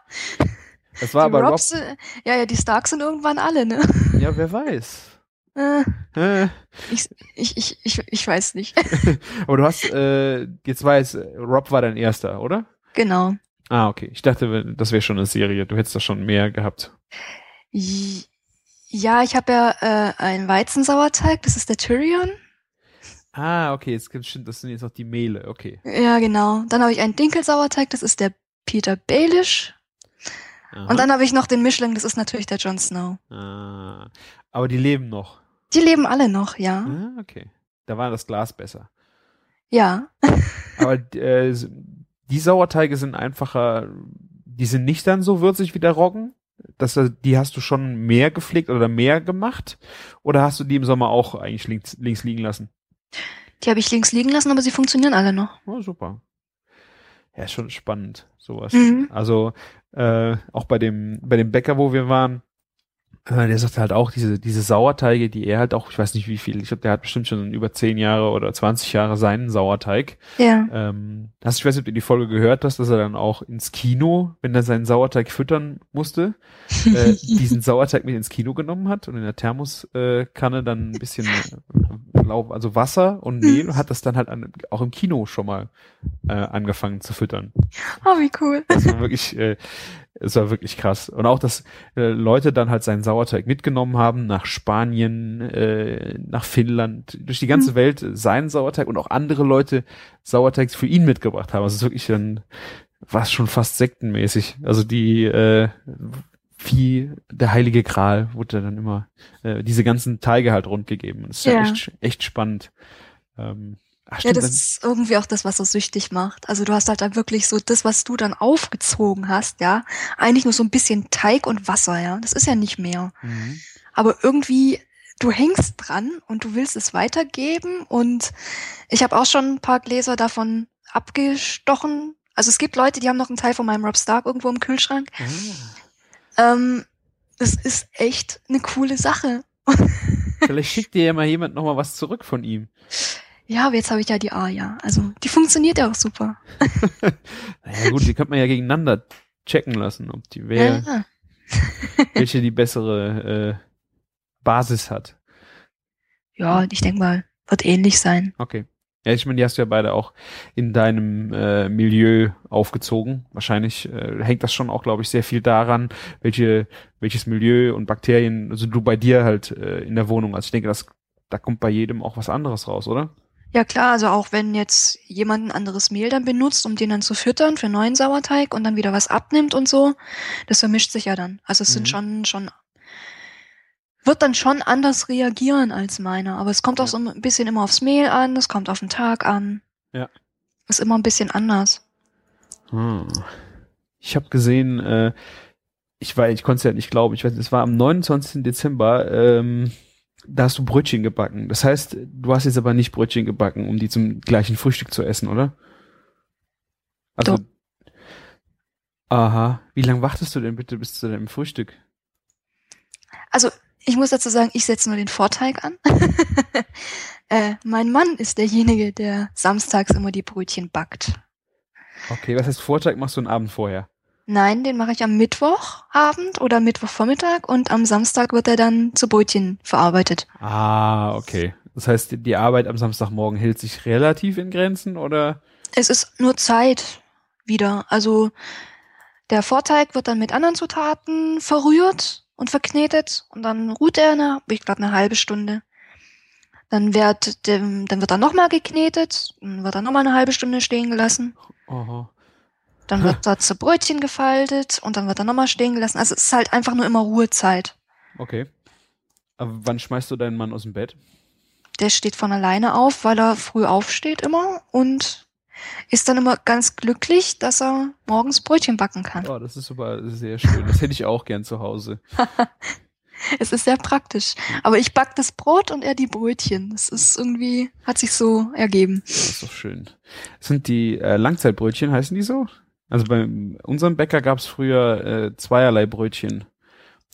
Es war die aber Rob. Robs, äh, ja, ja, die Starks sind irgendwann alle, ne? Ja, wer weiß. Äh, Äh, ich, ich, ich, ich, ich weiß nicht. aber du hast, äh, jetzt weiß, Rob war dein erster, oder? genau. Ah, okay. Ich dachte, das wäre schon eine Serie. Du hättest da schon mehr gehabt. Ja, ich habe ja äh, einen Weizensauerteig, das ist der Tyrion. Ah, okay. Jetzt schon, das sind jetzt noch die Mehle. Okay. Ja, genau. Dann habe ich einen Dinkelsauerteig, das ist der Peter Baelish. Aha. Und dann habe ich noch den Mischling, das ist natürlich der Jon Snow. ah, aber die leben noch. Die leben alle noch, ja. Ah, okay. Da war das Glas besser. Ja. Aber äh, die Sauerteige sind einfacher, die sind nicht dann so würzig wie der Roggen. Das, die hast du schon mehr gepflegt oder mehr gemacht? Oder hast du die im Sommer auch eigentlich links, links liegen lassen? Die habe ich links liegen lassen, aber sie funktionieren alle noch. Oh, super. Ja, ist schon spannend, sowas. Mhm. Also äh, auch bei dem, bei dem Bäcker, wo wir waren, äh, der sagt halt auch, diese, diese Sauerteige, die er halt auch, ich weiß nicht wie viel, ich glaube, der hat bestimmt schon über 10 Jahre oder 20 Jahre seinen Sauerteig. Ja. Ähm, hast, ich weiß nicht, ob du die Folge gehört hast, dass er dann auch ins Kino, wenn er seinen Sauerteig füttern musste, äh, diesen Sauerteig mit ins Kino genommen hat und in der Thermoskanne dann ein bisschen äh, glaube, also Wasser und Mehl, hat das dann halt an, auch im Kino schon mal äh, angefangen zu füttern. Oh, wie cool. Das war wirklich, äh, es war wirklich krass. Und auch, dass äh, Leute dann halt seinen Sauerteig mitgenommen haben nach Spanien, äh, nach Finnland, durch die ganze Mhm. Welt seinen Sauerteig und auch andere Leute Sauerteigs für ihn mitgebracht haben. Also es ist wirklich dann, war es schon fast sektenmäßig. Also die, äh, wie der heilige Gral wurde dann immer, äh, diese ganzen Teige halt rundgegeben. Und Das ist ja, Ja. echt, echt spannend. Ähm, ach, Ja, das dann- ist irgendwie auch das, was so süchtig macht. Also du hast halt da wirklich so das, was du dann aufgezogen hast, ja, eigentlich nur so ein bisschen Teig und Wasser, ja. Das ist ja nicht mehr. Mhm. Aber irgendwie, du hängst dran und du willst es weitergeben. Und ich habe auch schon ein paar Gläser davon abgestochen. Also es gibt Leute, die haben noch einen Teil von meinem Rob Stark irgendwo im Kühlschrank. Ah. Ähm, das ist echt eine coole Sache. Vielleicht schickt dir ja mal jemand noch mal was zurück von ihm. Ja, aber jetzt habe ich ja die Aja. Also die funktioniert ja auch super. Naja gut, die könnte man ja gegeneinander checken lassen, ob die wer, Ja. welche die bessere äh, Basis hat. ja, ich denke mal, wird ähnlich sein. Okay. Ja, ich meine, die hast du ja beide auch in deinem äh, Milieu aufgezogen. Wahrscheinlich äh, hängt das schon auch, glaube ich, sehr viel daran, welche, welches Milieu und Bakterien, also du bei dir halt äh, in der Wohnung. Also ich denke, das, da kommt bei jedem auch was anderes raus, oder? Ja klar, also auch wenn jetzt jemand ein anderes Mehl dann benutzt, um den dann zu füttern für neuen Sauerteig und dann wieder was abnimmt und so, das vermischt sich ja dann. Also es Mhm. sind schon, schon, wird dann schon anders reagieren als meiner. Aber es kommt auch Ja. so ein bisschen immer aufs Mehl an, es kommt auf den Tag an. Ja. Ist immer ein bisschen anders. Hm. Ich habe gesehen, äh, ich war, ich konnte es ja nicht glauben, ich weiß, es war am 29. Dezember, ähm, da hast du Brötchen gebacken. Das heißt, du hast jetzt aber nicht Brötchen gebacken, um die zum gleichen Frühstück zu essen, oder? Also, Doch. aha. Wie lange wartest du denn bitte bis zu deinem Frühstück? Also ich muss dazu sagen, ich setze nur den Vorteig an. äh, mein Mann ist derjenige, der samstags immer die Brötchen backt. Okay, was heißt Vortag machst du einen Abend vorher? Nein, den mache ich am Mittwochabend oder Mittwochvormittag und am Samstag wird er dann zu Brötchen verarbeitet. Ah, okay. Das heißt, die Arbeit am Samstagmorgen hält sich relativ in Grenzen, oder? Es ist nur Zeit wieder. Also der Vorteig wird dann mit anderen Zutaten verrührt und verknetet und dann ruht er eine, ich glaube, eine halbe Stunde. Dann wird, dem, dann wird er nochmal geknetet, dann wird er nochmal eine halbe Stunde stehen gelassen. Aha. Dann wird da zu Brötchen gefaltet und dann wird er nochmal stehen gelassen. Also es ist halt einfach nur immer Ruhezeit. Okay. Aber wann schmeißt du deinen Mann aus dem Bett? Der steht von alleine auf, weil er früh aufsteht immer und ist dann immer ganz glücklich, dass er morgens Brötchen backen kann. Oh, das ist aber sehr schön. Das hätte ich auch gern zu Hause. Es ist sehr praktisch. Aber ich back das Brot und er die Brötchen. Das ist irgendwie, hat sich so ergeben. Das ist doch schön. Sind die äh, Langzeitbrötchen, heißen die so? Also bei unserem Bäcker gab es früher äh, zweierlei Brötchen.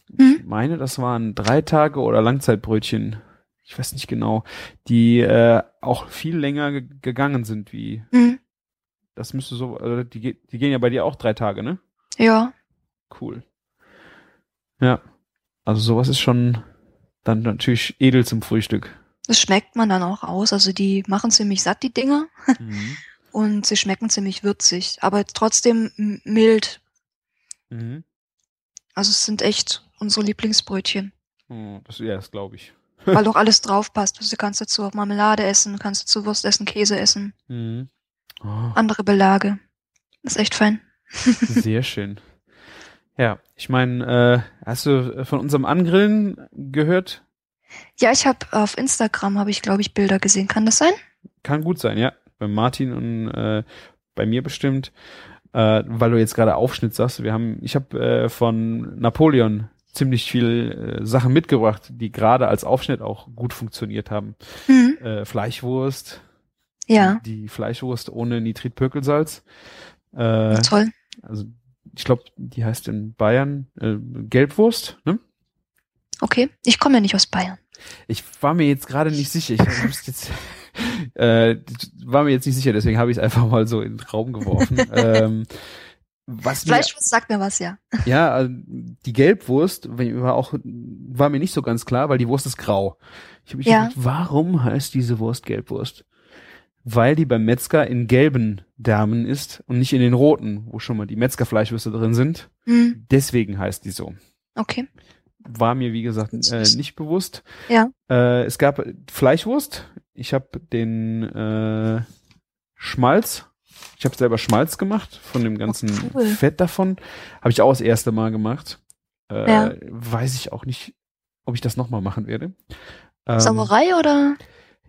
Ich Mhm. meine, das waren drei Tage oder Langzeitbrötchen. Ich weiß nicht genau. Die äh, auch viel länger ge gegangen sind wie. Mhm. Das müsste so. Also die, die gehen ja bei dir auch drei Tage, ne? Ja. Cool. Ja. Also sowas ist schon dann natürlich edel zum Frühstück. Das schmeckt man dann auch aus. Also die machen ziemlich satt, die Dinger. Mhm. Und sie schmecken ziemlich würzig. Aber trotzdem mild. Mhm. Also es sind echt unsere Lieblingsbrötchen. Oh, das, ja, das glaube ich. weil doch alles drauf passt. Also du kannst dazu auch Marmelade essen, kannst dazu Wurst essen, Käse essen, Mhm. Oh. andere Belage. Das ist echt fein. Sehr schön. Ja, ich meine, äh, hast du von unserem Angrillen gehört? Ja, ich habe auf Instagram habe ich glaube ich Bilder gesehen. Kann das sein? Kann gut sein, ja. Bei Martin und äh, bei mir bestimmt, äh, weil du jetzt gerade Aufschnitt sagst. Wir haben, ich habe äh, von Napoleon ziemlich viel äh, Sachen mitgebracht, die gerade als Aufschnitt auch gut funktioniert haben. Mhm. Äh, Fleischwurst, Ja, die Fleischwurst ohne Nitritpökelsalz. Äh, toll. also ich glaube, die heißt in Bayern äh, Gelbwurst, ne? Okay, ich komme ja nicht aus Bayern. Ich war mir jetzt gerade nicht sicher. Ich hab's jetzt, äh, war mir jetzt nicht sicher, deswegen habe ich es einfach mal so in den Raum geworfen. ähm, was mir, Fleischwurst sagt mir was, ja. ja, also die Gelbwurst war auch, war mir nicht so ganz klar, weil die Wurst ist grau. Ich habe mich Ja. gefragt, warum heißt diese Wurst Gelbwurst? Weil die beim Metzger in gelben Därmen ist und nicht in den roten, wo schon mal die Metzgerfleischwürste drin sind. Hm, Deswegen heißt die so. okay. War mir, wie gesagt, äh, nicht bewusst. Ja. Äh, es gab Fleischwurst. Ich habe den äh, Schmalz. Ich habe selber Schmalz gemacht von dem ganzen Oh, cool. Fett davon. Habe ich auch das erste Mal gemacht. Äh, Ja. Weiß ich auch nicht, ob ich das nochmal machen werde. Ähm, Sauerei oder?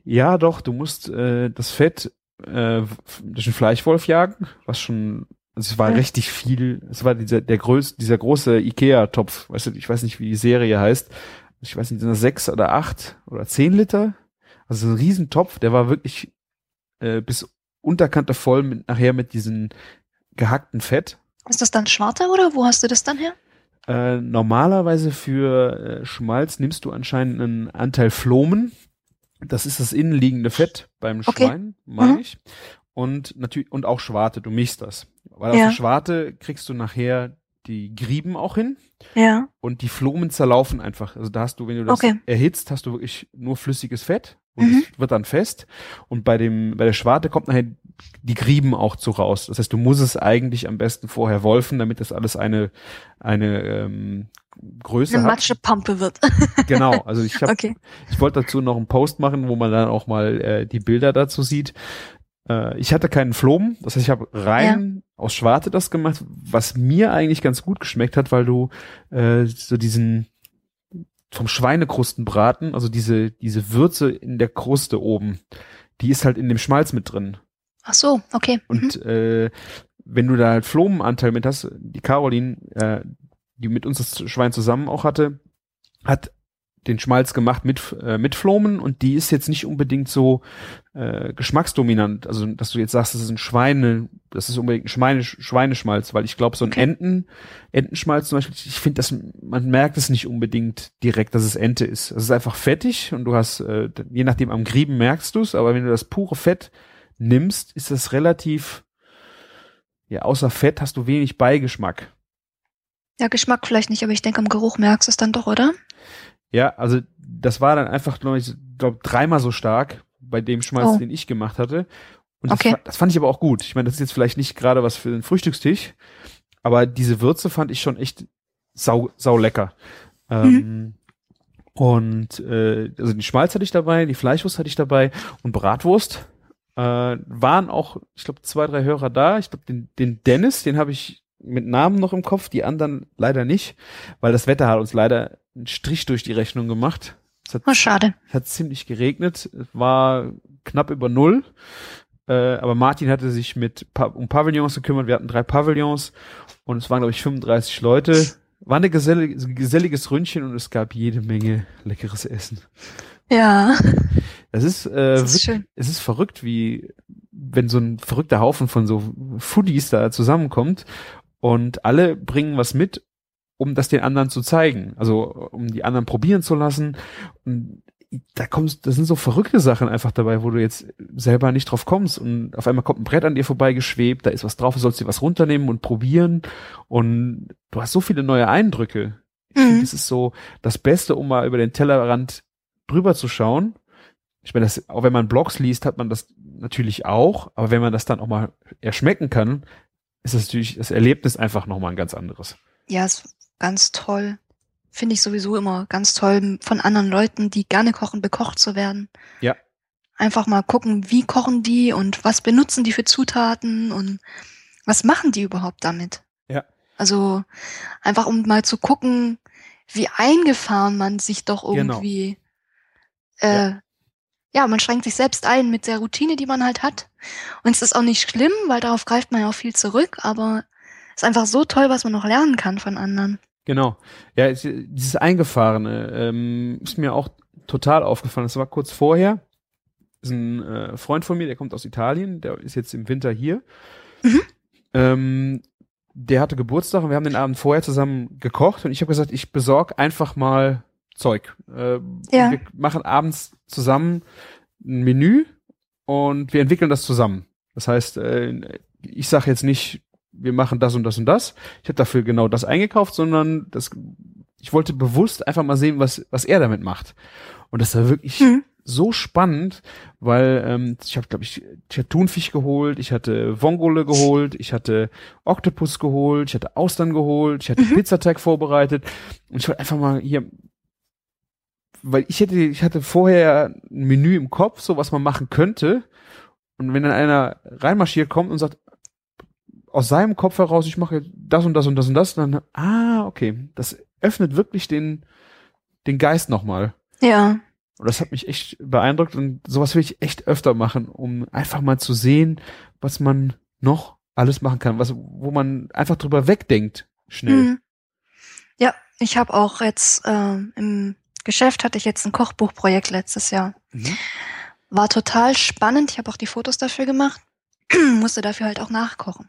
ja, doch, du musst äh, das Fett äh, durch den Fleischwolf jagen, was schon, also es war Ja. richtig viel, es war dieser, der größ, dieser große Ikea-Topf, weißt du, ich weiß nicht, wie die Serie heißt, ich weiß nicht, sind das sechs oder acht oder zehn Liter? Also so ein Riesentopf, der war wirklich äh, bis Unterkante voll mit, nachher mit diesem gehackten Fett. Ist das dann Schwarte oder wo hast du das dann her? Äh, normalerweise für äh, Schmalz nimmst du anscheinend einen Anteil Flomen. Das ist das innenliegende Fett beim Okay. Schwein, meine Mhm. ich. Und natürlich, und auch Schwarte, du mischst das. Weil auf Ja. der Schwarte kriegst du nachher die Grieben auch hin Ja. und die Flomen zerlaufen einfach. Also da hast du, wenn du das Okay. erhitzt, hast du wirklich nur flüssiges Fett und Mhm. es wird dann fest. Und bei dem, bei der Schwarte kommt nachher die Grieben auch zu raus. Das heißt, du musst es eigentlich am besten vorher wolfen, damit das alles eine, eine ähm, Größe Eine hat. Matschepampe wird. Genau, also ich habe, okay. ich wollte dazu noch einen Post machen, wo man dann auch mal äh, die Bilder dazu sieht. Äh, ich hatte keinen Flomen, das heißt, ich habe rein aus Schwarte das gemacht, was mir eigentlich ganz gut geschmeckt hat, weil du äh, so diesen vom Schweinekrustenbraten, also diese diese Würze in der Kruste oben, die ist halt in dem Schmalz mit drin. Ach so, okay. Mhm. Und äh, wenn du da halt Flomenanteil mit hast, die Caroline, äh, die mit uns das Schwein zusammen auch hatte, hat den Schmalz gemacht mit äh, mit Flomen und die ist jetzt nicht unbedingt so äh, geschmacksdominant, also dass du jetzt sagst, das ist ein Schweine, das ist unbedingt ein Schweine, Schweineschmalz, weil ich glaube so ein. Enten Entenschmalz zum Beispiel, ich finde, dass man merkt es nicht unbedingt direkt, dass es Ente ist. Es ist einfach fettig und du hast äh, je nachdem am Grieben merkst du es, aber wenn du das pure Fett nimmst, ist das relativ ja außer Fett hast du wenig Beigeschmack. Ja, Geschmack vielleicht nicht, aber ich denke, am Geruch merkst du es dann doch, oder? Ja, also das war dann einfach, glaube ich, glaub, dreimal so stark bei dem Schmalz, Oh. den ich gemacht hatte. Und das, Okay. fa- das fand ich aber auch gut. Ich meine, das ist jetzt vielleicht nicht gerade was für den Frühstückstisch, aber diese Würze fand ich schon echt sau, sau lecker. Ähm, und äh, also den Schmalz hatte ich dabei, die Fleischwurst hatte ich dabei und Bratwurst. Äh, waren auch, ich glaube, zwei, drei Hörer da. Ich glaube, den, den Dennis, den habe ich mit Namen noch im Kopf, die anderen leider nicht, weil das Wetter hat uns leider einen Strich durch die Rechnung gemacht. Es hat, Oh, schade. es hat ziemlich geregnet, es war knapp über null. Äh, aber Martin hatte sich mit um Pavillons gekümmert. Wir hatten drei Pavillons und es waren, glaube ich, 35 Leute. War eine gesellig, geselliges Ründchen und es gab jede Menge leckeres Essen. Ja, Das ist, äh, das ist wirklich- schön. es ist verrückt, wie wenn so ein verrückter Haufen von so Foodies da zusammenkommt und alle bringen was mit, um das den anderen zu zeigen. Also um die anderen probieren zu lassen. Und da kommst, das sind so verrückte Sachen einfach dabei, wo du jetzt selber nicht drauf kommst und auf einmal kommt ein Brett an dir vorbei geschwebt, da ist was drauf, du sollst dir was runternehmen und probieren und du hast so viele neue Eindrücke. Ich Mhm. finde, das ist so das Beste, um mal über den Tellerrand drüber zu schauen. Ich meine, das, auch wenn man Blogs liest, hat man das natürlich auch, aber wenn man das dann auch mal erschmecken kann, ist das natürlich das Erlebnis einfach nochmal ein ganz anderes. Ja, ist ganz toll. Finde ich sowieso immer ganz toll, von anderen Leuten, die gerne kochen, bekocht zu werden. Ja. Einfach mal gucken, wie kochen die und was benutzen die für Zutaten und was machen die überhaupt damit. Ja. Also einfach um mal zu gucken, wie eingefahren man sich doch Genau. irgendwie, äh, ja. man schränkt sich selbst ein mit der Routine, die man halt hat. Und es ist auch nicht schlimm, weil darauf greift man ja auch viel zurück, aber ist einfach so toll, was man noch lernen kann von anderen. Genau. Ja, es- dieses Eingefahrene ähm, ist mir auch total aufgefallen. Das war kurz vorher. Das ist ein äh, Freund von mir, der kommt aus Italien, der ist jetzt im Winter hier. Mhm. Ähm, der hatte Geburtstag und wir haben den Abend vorher zusammen gekocht und ich habe gesagt, ich besorg einfach mal Zeug. Äh, Ja. Wir machen abends zusammen ein Menü und wir entwickeln das zusammen. Das heißt, äh, ich sage jetzt nicht, wir machen das und das und das. Ich habe dafür genau das eingekauft, sondern das, ich wollte bewusst einfach mal sehen, was, was er damit macht. Und das war wirklich Mhm. so spannend, weil ähm, ich habe, glaube ich, ich hatte Thunfisch geholt, ich hatte Vongole geholt, ich hatte Oktopus geholt, ich hatte Austern geholt, ich hatte Mhm. Pizzatag vorbereitet und ich wollte einfach mal hier, weil ich hätte, ich hatte vorher ein Menü im Kopf, so was man machen könnte und wenn dann einer reinmarschiert kommt und sagt aus seinem Kopf heraus, ich mache das und das und das und das, dann ah okay, das öffnet wirklich den den Geist nochmal. Ja. Und das hat mich echt beeindruckt und sowas will ich echt öfter machen, um einfach mal zu sehen, was man noch alles machen kann, was, wo man einfach drüber wegdenkt, schnell. Mhm. Ja, ich habe auch jetzt ähm, im Geschäft hatte ich jetzt ein Kochbuchprojekt letztes Jahr. Mhm. War total spannend. Ich habe auch die Fotos dafür gemacht. Musste dafür halt auch nachkochen.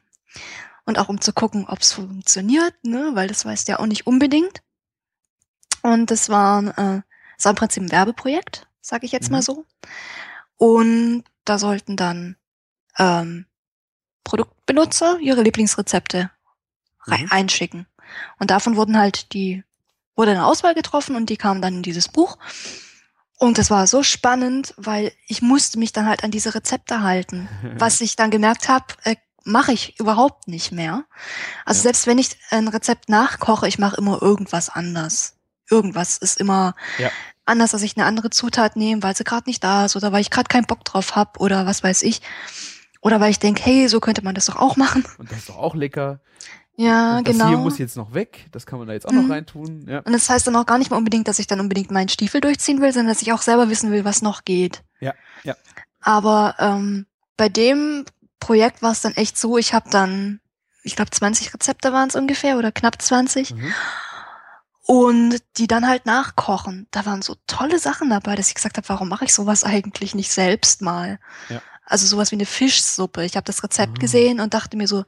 Und auch um zu gucken, ob es funktioniert, ne? weil das weißt du ja auch nicht unbedingt. Und das war, äh, das war im Prinzip ein Werbeprojekt, sage ich jetzt Mhm. mal so. Und da sollten dann ähm, Produktbenutzer ihre Lieblingsrezepte Mhm. einschicken. Und davon wurden halt die, wurde eine Auswahl getroffen und die kamen dann in dieses Buch. Und das war so spannend, weil ich musste mich dann halt an diese Rezepte halten. Was ich dann gemerkt habe, äh, mache ich überhaupt nicht mehr. Also Ja. selbst wenn ich ein Rezept nachkoche, ich mache immer irgendwas anders. Irgendwas ist immer Ja. anders, dass ich eine andere Zutat nehme, weil sie gerade nicht da ist oder weil ich gerade keinen Bock drauf habe oder was weiß ich. Oder weil ich denke, hey, so könnte man das doch auch machen. Und das ist doch auch lecker. Ja, das genau. hier muss jetzt noch weg. Das kann man da jetzt auch Mhm. noch reintun. Ja. Und das heißt dann auch gar nicht mal unbedingt, dass ich dann unbedingt meinen Stiefel durchziehen will, sondern dass ich auch selber wissen will, was noch geht. Ja, ja. Aber ähm, bei dem Projekt war es dann echt so, ich habe dann, ich glaube 20 Rezepte waren es ungefähr oder knapp 20 Mhm. und die dann halt nachkochen. Da waren so tolle Sachen dabei, dass ich gesagt habe, warum mache ich sowas eigentlich nicht selbst mal? Ja. Also sowas wie eine Fischsuppe. Ich habe das Rezept Ah. gesehen und dachte mir so,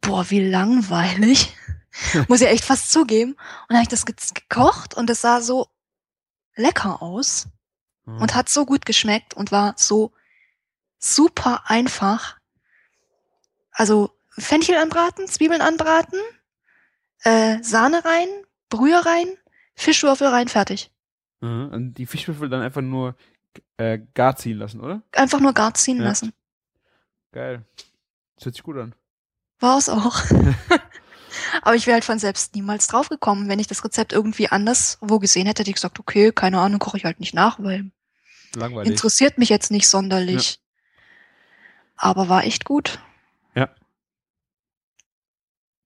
boah, wie langweilig. Muss ich echt fast zugeben. Und dann habe ich das ge gekocht und es sah so lecker aus Mhm. und hat so gut geschmeckt und war so super einfach. Also Fenchel anbraten, Zwiebeln anbraten, äh, Sahne rein, Brühe rein, Fischwürfel rein, fertig. Mhm. Und die Fischwürfel dann einfach nur äh, gar ziehen lassen, oder? Einfach nur gar ziehen Ja. lassen. Geil. Das hört sich gut an. War es auch. Aber ich wäre halt von selbst niemals drauf gekommen. Wenn ich das Rezept irgendwie anders wo gesehen hätte, hätte ich gesagt, okay, keine Ahnung, koche ich halt nicht nach, weil Langweilig. interessiert mich jetzt nicht sonderlich. Aber war echt gut.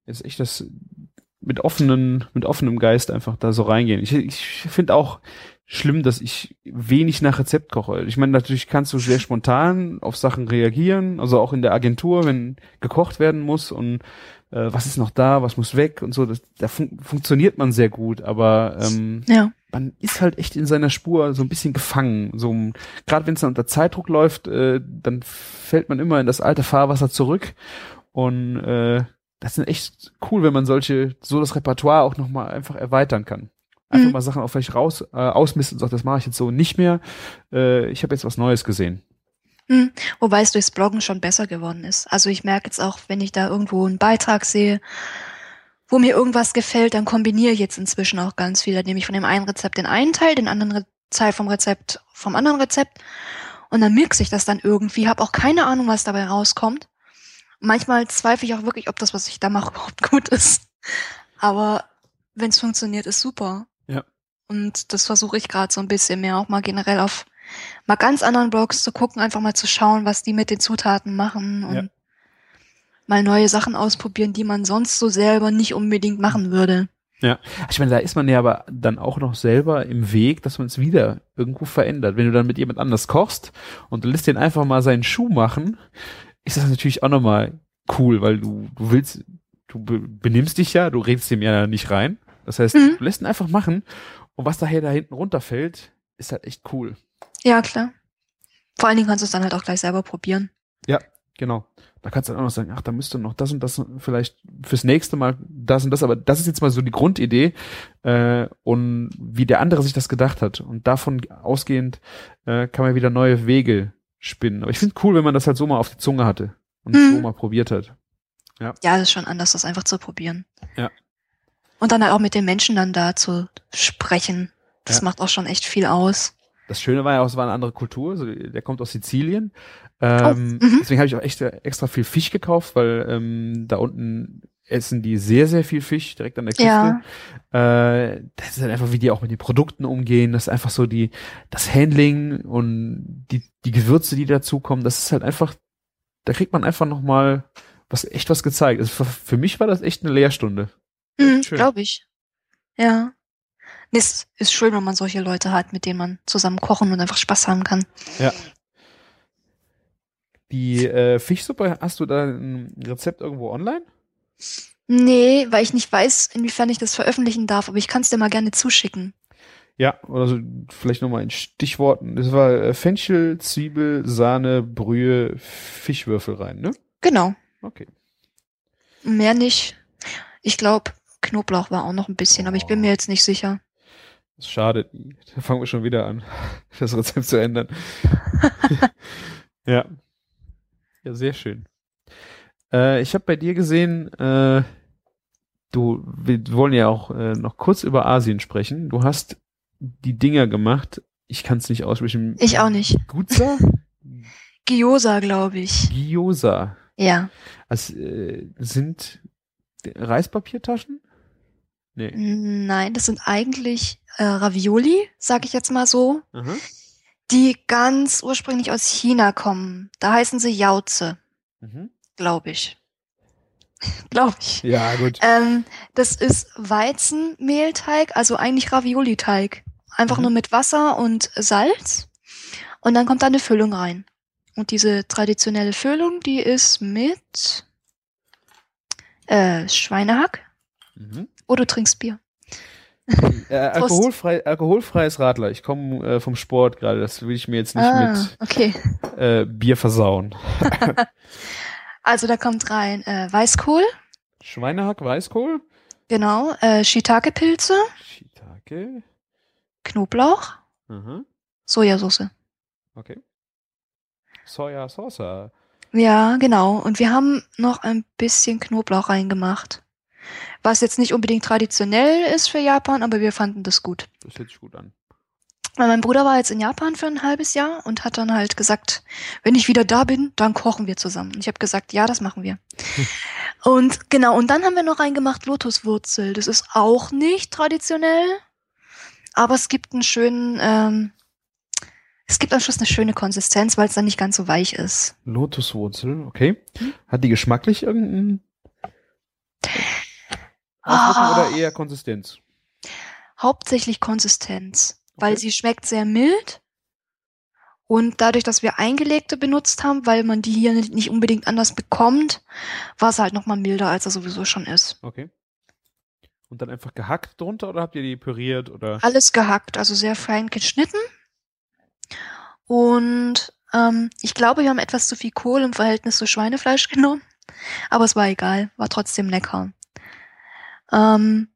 ist echt das mit offenen, mit offenem Geist einfach da so reingehen. Ich, ich finde auch schlimm, dass ich wenig nach Rezept koche. Ich meine, natürlich kannst du sehr spontan auf Sachen reagieren, also auch in der Agentur, wenn gekocht werden muss und äh, was ist noch da, was muss weg und so, das, da fun funktioniert man sehr gut, aber ähm, Ja. Man ist halt echt in seiner Spur so ein bisschen gefangen. So gerade wenn es dann unter Zeitdruck läuft, äh, dann fällt man immer in das alte Fahrwasser zurück und äh, das ist echt cool, wenn man solche so das Repertoire auch noch mal einfach erweitern kann. Einfach Mhm. mal Sachen auch vielleicht raus äh, ausmisten und sagt, das mache ich jetzt so nicht mehr. Äh, ich habe jetzt was Neues gesehen. Hm, wobei es durchs Bloggen schon besser geworden ist. Also ich merke jetzt auch, wenn ich da irgendwo einen Beitrag sehe, wo mir irgendwas gefällt, dann kombiniere ich jetzt inzwischen auch ganz viel. Dann nehme ich von dem einen Rezept den einen Teil, den anderen Re Teil vom Rezept vom anderen Rezept und dann mixe ich das dann irgendwie. Habe auch keine Ahnung, was dabei rauskommt. Manchmal zweifle ich auch wirklich, ob das, was ich da mache, überhaupt gut ist. Aber wenn es funktioniert, ist super. Ja. Und das versuche ich gerade so ein bisschen mehr auch mal generell auf mal ganz anderen Blogs zu gucken, einfach mal zu schauen, was die mit den Zutaten machen und Ja. Mal neue Sachen ausprobieren, die man sonst so selber nicht unbedingt machen würde. Ich meine, da ist man ja aber dann auch noch selber im Weg, dass man es wieder irgendwo verändert. Wenn du dann mit jemand anders kochst und du lässt den einfach mal seinen Schuh machen, ist das natürlich auch nochmal cool, weil du, du willst, du be benimmst dich ja, du redest dem ja nicht rein. Das heißt, Mhm. du lässt ihn einfach machen und was daher da hinten runterfällt, ist halt echt cool. Ja, klar. Vor allen Dingen kannst du es dann halt auch gleich selber probieren. Genau. Da kannst du dann auch noch sagen, ach, da müsste noch das und das vielleicht fürs nächste Mal das und das, aber das ist jetzt mal so die Grundidee äh, und wie der andere sich das gedacht hat. Und davon ausgehend äh, kann man wieder neue Wege spinnen. Aber ich finde cool, wenn man das halt so mal auf die Zunge hatte und Mhm. so mal probiert hat. Ja. Ja, das ist schon anders, das einfach zu probieren. Ja. Und dann halt auch mit den Menschen dann da zu sprechen. Das Ja. macht auch schon echt viel aus. Das Schöne war ja auch, es war eine andere Kultur. Also der kommt aus Sizilien. Ähm, mhm. Deswegen habe ich auch echt extra viel Fisch gekauft, weil ähm, da unten essen die sehr, sehr viel Fisch direkt an der Küste. Ja. Äh, das ist halt einfach, wie die auch mit den Produkten umgehen. Das ist einfach so die, das Handling und die, die Gewürze, die dazukommen. Das ist halt einfach, da kriegt man einfach nochmal was, echt was gezeigt. Also für, für mich war das echt eine Lehrstunde. Mhm. Glaube ich. Ja. Es ist schön, wenn man solche Leute hat, mit denen man zusammen kochen und einfach Spaß haben kann. Die äh, Fischsuppe, hast du da ein Rezept irgendwo online? Nee, weil ich nicht weiß, inwiefern ich das veröffentlichen darf, aber ich kann es dir mal gerne zuschicken. Ja, oder so vielleicht nochmal in Stichworten. Das war äh, Fenchel, Zwiebel, Sahne, Brühe, Fischwürfel rein, ne? Genau. Okay. Mehr nicht. Ich glaube, Knoblauch war auch noch ein bisschen, aber ich bin mir jetzt nicht sicher. Das schadet. Da fangen wir schon wieder an, das Rezept zu ändern. ja. Ja, sehr schön. Äh, ich habe bei dir gesehen, äh, du, wir wollen ja auch äh, noch kurz über Asien sprechen. Du hast die Dinger gemacht. Ich kann es nicht aussprechen. Ich auch nicht. Gutsa? Gyoza, glaube ich. Gyoza. Ja. Also, äh, sind Reispapiertaschen? Nee. Nein, das sind eigentlich äh, Ravioli, sag ich jetzt mal so, Aha. Die ganz ursprünglich aus China kommen. Da heißen sie Jauze, Mhm. glaube ich. glaube ich. Ja, gut. Ähm, das ist Weizenmehlteig, also eigentlich Ravioli-Teig. Einfach Mhm. nur mit Wasser und Salz. Und dann kommt da eine Füllung rein. Und diese traditionelle Füllung, die ist mit äh, Schweinehack. Mhm. Oh, du trinkst Bier. Äh, alkoholfrei, alkoholfreies Radler. Ich komme äh, vom Sport gerade. Das will ich mir jetzt nicht ah, okay. mit äh, Bier versauen. Also da kommt rein äh, Weißkohl, Schweinehack, Weißkohl, genau, äh, Shiitake-Pilze, Shiitake. Knoblauch, Aha. Sojasauce. Okay. Soja Sauce. Ja, genau. Und wir haben noch ein bisschen Knoblauch reingemacht. Was jetzt nicht unbedingt traditionell ist für Japan, aber wir fanden das gut. Das hört sich gut an. Weil mein Bruder war jetzt in Japan für ein halbes Jahr und hat dann halt gesagt, wenn ich wieder da bin, dann kochen wir zusammen. Und ich habe gesagt, ja, das machen wir. und genau, und dann haben wir noch reingemacht Lotuswurzel. Das ist auch nicht traditionell, aber es gibt einen schönen, ähm, es gibt am Schluss eine schöne Konsistenz, weil es dann nicht ganz so weich ist. Lotuswurzel, okay. Hat die geschmacklich irgendeinen Ah. Auswirkung oder eher Konsistenz? Hauptsächlich Konsistenz, weil Okay. sie schmeckt sehr mild. Und dadurch, dass wir eingelegte benutzt haben, weil man die hier nicht nicht unbedingt anders bekommt, war es halt nochmal milder, als er sowieso schon ist. Okay. Und dann einfach gehackt drunter oder habt ihr die püriert oder? Alles gehackt, also sehr fein geschnitten. Und ähm, ich glaube, wir haben etwas zu viel Kohl im Verhältnis zu Schweinefleisch genommen. Aber es war egal, war trotzdem lecker. Ähm,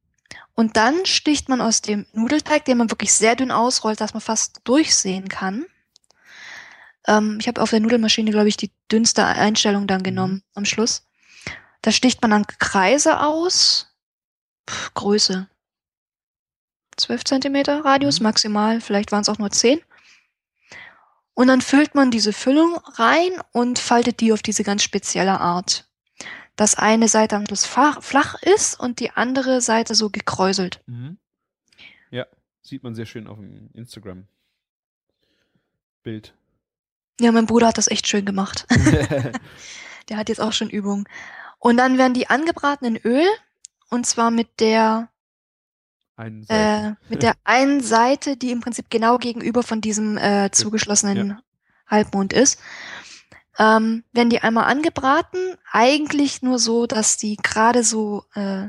und dann sticht man aus dem Nudelteig, den man wirklich sehr dünn ausrollt, dass man fast durchsehen kann. Ähm, ich habe auf der Nudelmaschine, glaube ich, die dünnste Einstellung dann genommen am Schluss. Da sticht man dann Kreise aus. Pff, Größe. 12 Zentimeter Radius Mhm. maximal, vielleicht waren es auch nur 10. Und dann füllt man diese Füllung rein und faltet die auf diese ganz spezielle Art. Dass eine Seite am Schluss flach ist und die andere Seite so gekräuselt. Mhm. Ja, sieht man sehr schön auf dem Instagram-Bild. Ja, mein Bruder hat das echt schön gemacht. Der hat jetzt auch schon Übung. Und dann werden die angebraten in Öl. Und zwar mit der, Einen äh, mit der einen Seite, die im Prinzip genau gegenüber von diesem äh, zugeschlossenen Halbmond ist. Ähm, werden die einmal angebraten, eigentlich nur so, dass die gerade so äh,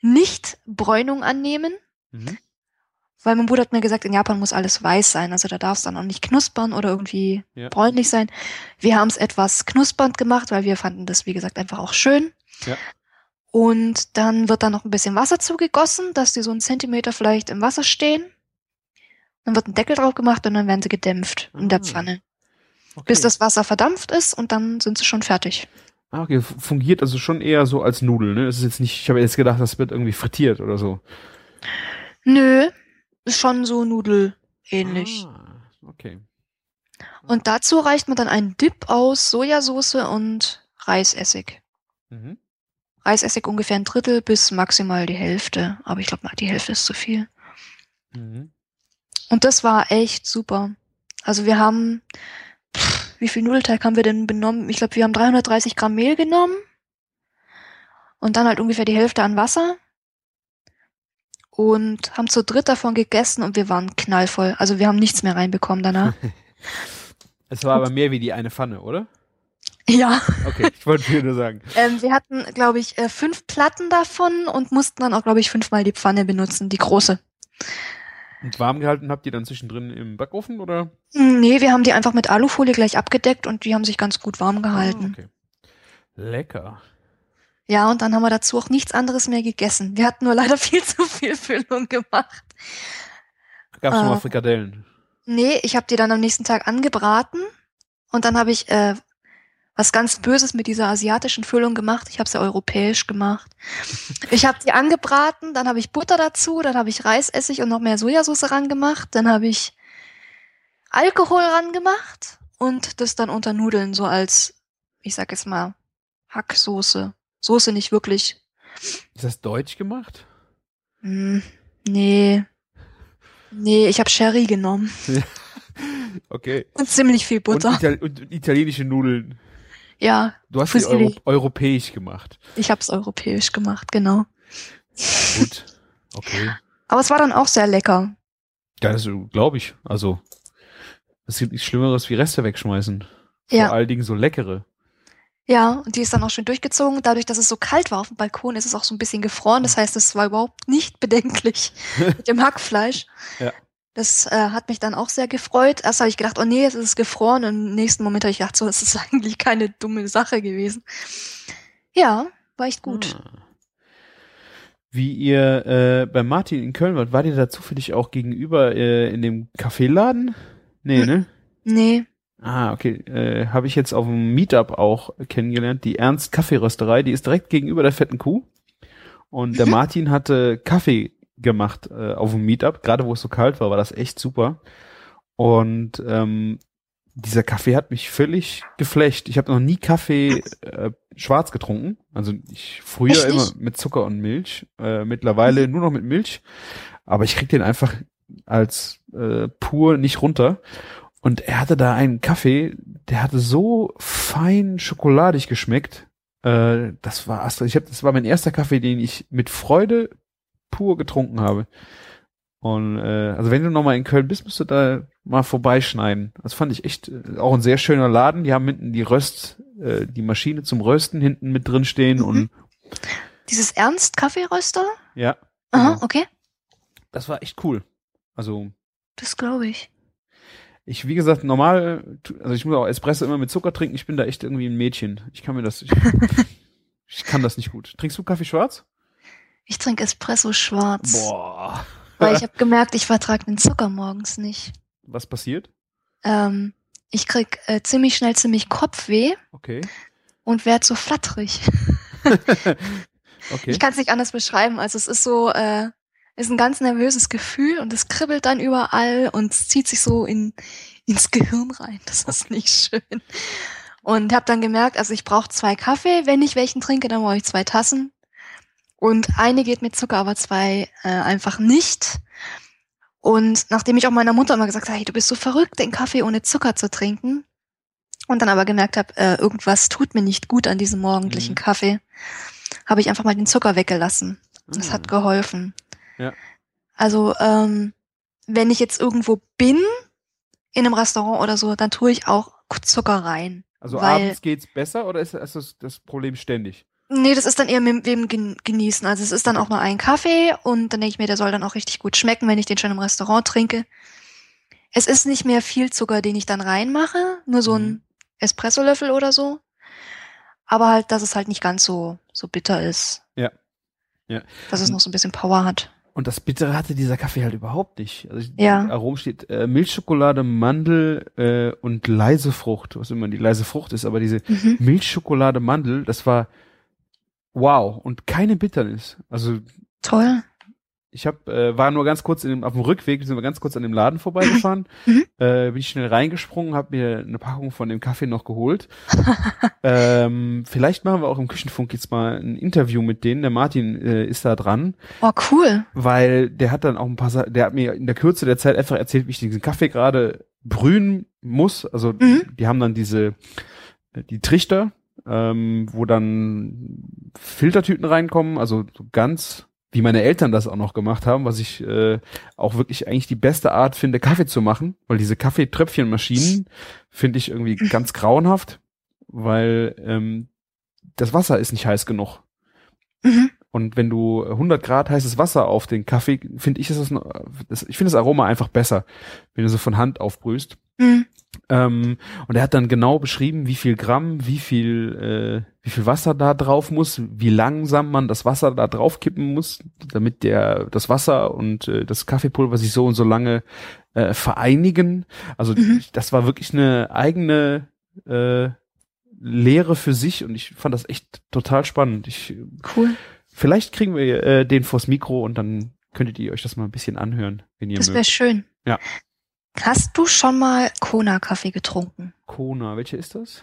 nicht Bräunung annehmen. Mhm. Weil mein Bruder hat mir gesagt, in Japan muss alles weiß sein. Also da darf es dann auch nicht knuspern oder irgendwie Ja. bräunlich sein. Wir haben es etwas knuspernd gemacht, weil wir fanden das, wie gesagt, einfach auch schön. Ja. Und dann wird da noch ein bisschen Wasser zugegossen, dass die so einen Zentimeter vielleicht im Wasser stehen. Dann wird ein Deckel drauf gemacht und dann werden sie gedämpft in der Ah. Pfanne. Okay. Bis das Wasser verdampft ist und dann sind sie schon fertig. Ah, okay, fungiert also schon eher so als Nudel, ne? Es ist jetzt nicht, ich habe jetzt gedacht, das wird irgendwie frittiert oder so. Nö, ist schon so nudelähnlich. Ah, okay. Und dazu reicht man dann einen Dip aus Sojasauce und Reisessig. Mhm. Reisessig ungefähr ein Drittel bis maximal die Hälfte. Aber ich glaube, die Hälfte ist zu viel. Mhm. Und das war echt super. Also wir haben, wie viel Nudelteig haben wir denn benommen? Ich glaube, wir haben 330 Gramm Mehl genommen. Und dann halt ungefähr die Hälfte an Wasser. Und haben zu dritt davon gegessen und wir waren knallvoll. Also wir haben nichts mehr reinbekommen danach. Es war aber mehr wie die eine Pfanne, oder? ja. Okay, ich wollte dir nur sagen. Ähm, wir hatten, glaube ich, äh, fünf Platten davon und mussten dann auch, glaube ich, fünfmal die Pfanne benutzen, die große. Und warm gehalten habt ihr dann zwischendrin im Backofen oder? Hm, Nee, wir haben die einfach mit Alufolie gleich abgedeckt und die haben sich ganz gut warm gehalten. Ah, okay. Lecker. Ja, und dann haben wir dazu auch nichts anderes mehr gegessen. Wir hatten nur leider viel zu viel Füllung gemacht. Gab's noch Ah. mal Frikadellen? Nee, ich habe die dann am nächsten Tag angebraten und dann habe ich äh, was ganz Böses mit dieser asiatischen Füllung gemacht. Ich habe sie europäisch gemacht. Ich habe die angebraten, dann habe ich Butter dazu, dann habe ich Reisessig und noch mehr Sojasauce rangemacht, dann habe ich Alkohol rangemacht und das dann unter Nudeln so als, ich sag jetzt mal, Hacksoße. Soße nicht wirklich. Ist das deutsch gemacht? Hm, nee. Nee, ich habe Sherry genommen Okay. und ziemlich viel Und, Butter. Ital und italienische Nudeln. Ja, Du hast Fusilli. Euro europäisch gemacht. ich habe es europäisch gemacht, genau. Gut. Okay. Aber es war dann auch sehr lecker. Ja, das glaube ich. Also, es gibt nichts Schlimmeres wie Reste wegschmeißen. Vor Ja, allen Dingen so leckere. ja, und die ist dann auch schön durchgezogen. Dadurch, dass es so kalt war auf dem Balkon, ist es auch so ein bisschen gefroren. Das heißt, es war überhaupt nicht bedenklich mit dem Hackfleisch. Ja. Das äh, hat mich dann auch sehr gefreut. Erst habe ich gedacht, oh nee, es ist gefroren. Und im nächsten Moment habe ich gedacht, so, es ist eigentlich keine dumme Sache gewesen. Ja, war echt gut. Ah. Wie ihr äh, bei Martin in Köln wart, wart ihr da zufällig auch gegenüber äh, in dem Kaffeeladen? Nee, Hm. ne? Nee. Ah, okay. Äh, Habe ich jetzt auf dem Meetup auch kennengelernt. Die Ernst Kaffeerösterei, die ist direkt gegenüber der fetten Kuh. Und der Mhm. Martin hatte Kaffee gemacht äh, auf dem Meetup. Gerade wo es so kalt war, war das echt super. Und ähm, dieser Kaffee hat mich völlig geflecht. Ich habe noch nie Kaffee äh, schwarz getrunken. Also ich früher Echt immer mit Zucker und Milch. Äh, mittlerweile nur noch mit Milch. Aber ich krieg den einfach als äh, pur nicht runter. Und er hatte da einen Kaffee, der hatte so fein schokoladig geschmeckt. Äh, das war ich hab, das war mein erster Kaffee, den ich mit Freude pur getrunken habe. Und äh, also wenn du noch mal in Köln bist, musst du da mal vorbeischneiden. Das fand ich echt äh, auch ein sehr schöner Laden. Die haben hinten die Röst, äh, die Maschine zum Rösten hinten mit drin stehen Mhm. und Dieses Ernst Kaffeeröster? ja, Aha, Genau. okay. das war echt cool. Also Das glaube ich. ich, wie gesagt, normal, also ich muss auch Espresso immer mit Zucker trinken. Ich bin da echt irgendwie ein Mädchen. Ich kann mir das, ich, ich kann das nicht gut. Trinkst du Kaffee schwarz? Ich trinke Espresso schwarz. Boah. Weil ich habe gemerkt, ich vertrage den Zucker morgens nicht. Was passiert? Ähm, ich krieg äh, ziemlich schnell ziemlich Kopfweh Okay. und werd so flatterig. Okay. Ich kann es nicht anders beschreiben. Also es ist so, äh, ist ein ganz nervöses Gefühl und es kribbelt dann überall und zieht sich so in ins Gehirn rein. Das ist nicht schön. Und habe dann gemerkt, also ich brauche zwei Kaffee. Wenn ich welchen trinke, dann brauche ich zwei Tassen. Und eine geht mit Zucker, aber zwei äh, einfach nicht. Und nachdem ich auch meiner Mutter immer gesagt habe, hey, du bist so verrückt, den Kaffee ohne Zucker zu trinken. Und dann aber gemerkt habe, äh, irgendwas tut mir nicht gut an diesem morgendlichen Mhm. Kaffee, habe ich einfach mal den Zucker weggelassen. Das Ah. hat geholfen. Ja. Also, ähm, wenn ich jetzt irgendwo bin, in einem Restaurant oder so, dann tue ich auch Zucker rein. Also abends geht's besser oder ist, ist das, das Problem ständig? Nee, das ist dann eher mit wem gen- genießen. Also es ist dann auch nur ein Kaffee und dann denke ich mir, der soll dann auch richtig gut schmecken, wenn ich den schon im Restaurant trinke. Es ist nicht mehr viel Zucker, den ich dann reinmache, nur so Mhm. ein Espressolöffel oder so. Aber halt, dass es halt nicht ganz so, so bitter ist. Ja. Ja. Dass es noch so ein bisschen Power hat. Und das Bittere hatte dieser Kaffee halt überhaupt nicht. Also ich- Ja. Aromen steht äh, Milchschokolade, Mandel äh, und leise Frucht, was immer die leise Frucht ist, aber diese Mhm. Milchschokolade, Mandel, das war wow und keine Bitternis. Also Toll. ich hab, äh, war nur ganz kurz in dem, auf dem Rückweg, sind wir ganz kurz an dem Laden vorbeigefahren, Mhm. äh, bin ich schnell reingesprungen, habe mir eine Packung von dem Kaffee noch geholt. ähm, vielleicht machen wir auch im Küchenfunk jetzt mal ein Interview mit denen. Der Martin äh, ist da dran, Oh, cool. weil der hat dann auch ein paar, Sa- der hat mir in der Kürze der Zeit einfach erzählt, wie ich diesen Kaffee gerade brühen muss. Also Mhm. die haben dann diese äh, die Trichter, ähm, wo dann Filtertüten reinkommen, also so ganz wie meine Eltern das auch noch gemacht haben, was ich äh, auch wirklich eigentlich die beste Art finde, Kaffee zu machen, weil diese Kaffeetröpfchenmaschinen finde ich irgendwie ganz grauenhaft, weil ähm, das Wasser ist nicht heiß genug. Mhm. Und wenn du 100 Grad heißes Wasser auf den Kaffee, finde ich, ist das, ein- das ich finde das Aroma einfach besser, wenn du so von Hand aufbrühst. Mhm. Ähm, und er hat dann genau beschrieben, wie viel Gramm, wie viel, äh, wie viel Wasser da drauf muss, wie langsam man das Wasser da drauf kippen muss, damit der das Wasser und äh, das Kaffeepulver sich so und so lange äh, vereinigen. Also Mhm. das war wirklich eine eigene äh, Lehre für sich und ich fand das echt total spannend. Ich, Cool. vielleicht kriegen wir äh, den vors Mikro und dann könntet ihr euch das mal ein bisschen anhören, wenn ihr Das wäre mögt. schön. Ja. Hast du schon mal Kona-Kaffee getrunken? Kona, welcher ist das?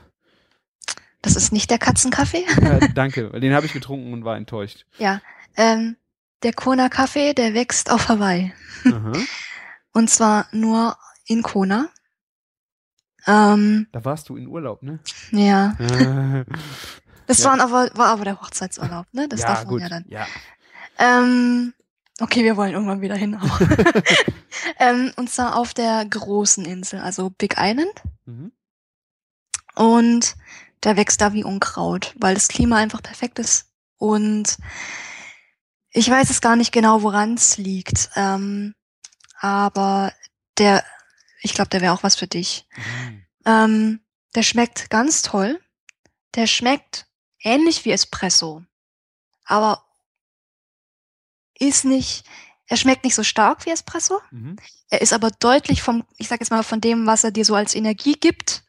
Das ist nicht der Katzenkaffee. Ja, danke, den habe ich getrunken und war enttäuscht. Ja. Ähm, der Kona-Kaffee, der wächst auf Hawaii. Aha. Und zwar nur in Kona. Ähm, Da warst du in Urlaub, ne? ja. Das Ja. waren aber, war aber der Hochzeitsurlaub, ne? Das ja, darf man gut. ja dann. Ja. Ähm, okay, wir wollen irgendwann wieder hin. Aber ähm, und zwar auf der großen Insel, also Big Island. Mhm. Und der wächst da wie Unkraut, weil das Klima einfach perfekt ist. Und ich weiß es gar nicht genau, woran es liegt. Ähm, aber der, ich glaube, der wäre auch was für dich. Mhm. Ähm, der schmeckt ganz toll. Der schmeckt ähnlich wie Espresso. Aber ist nicht, er schmeckt nicht so stark wie Espresso. Mhm. Er ist aber deutlich vom, ich sag jetzt mal, von dem, was er dir so als Energie gibt,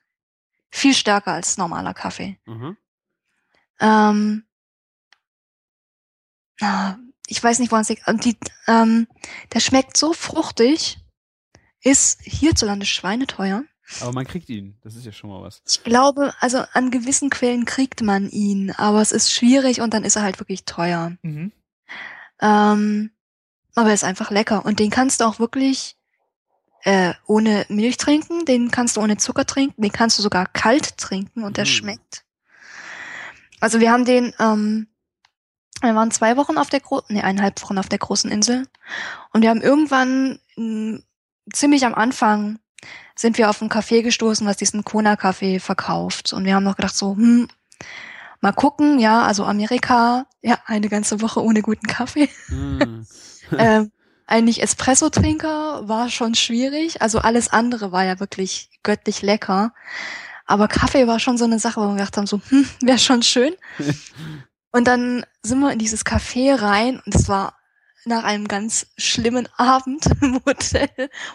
viel stärker als normaler Kaffee. Mhm. Ähm, ich weiß nicht, woran es liegt. Und die, ähm, der schmeckt so fruchtig, ist hierzulande schweineteuer. Aber man kriegt ihn. Das ist ja schon mal was. Ich glaube, also an gewissen Quellen kriegt man ihn, aber es ist schwierig und dann ist er halt wirklich teuer. Mhm. Ähm, aber er ist einfach lecker und den kannst du auch wirklich äh, ohne Milch trinken, den kannst du ohne Zucker trinken, den kannst du sogar kalt trinken und der Mm. schmeckt. Also wir haben den, ähm, wir waren zwei Wochen auf der großen, nee, eineinhalb Wochen auf der großen Insel und wir haben irgendwann mh, ziemlich am Anfang sind wir auf ein Café gestoßen, was diesen Kona-Kaffee verkauft und wir haben noch gedacht so, hm, mal gucken, ja, also Amerika, ja, eine ganze Woche ohne guten Kaffee Mhm. ähm, eigentlich Espresso-Trinker war schon schwierig. Also alles andere war ja wirklich göttlich lecker. Aber Kaffee war schon so eine Sache, wo wir gedacht haben, so, hm, wäre schon schön. Und dann sind wir in dieses Café rein und es war nach einem ganz schlimmen Abend im Hotel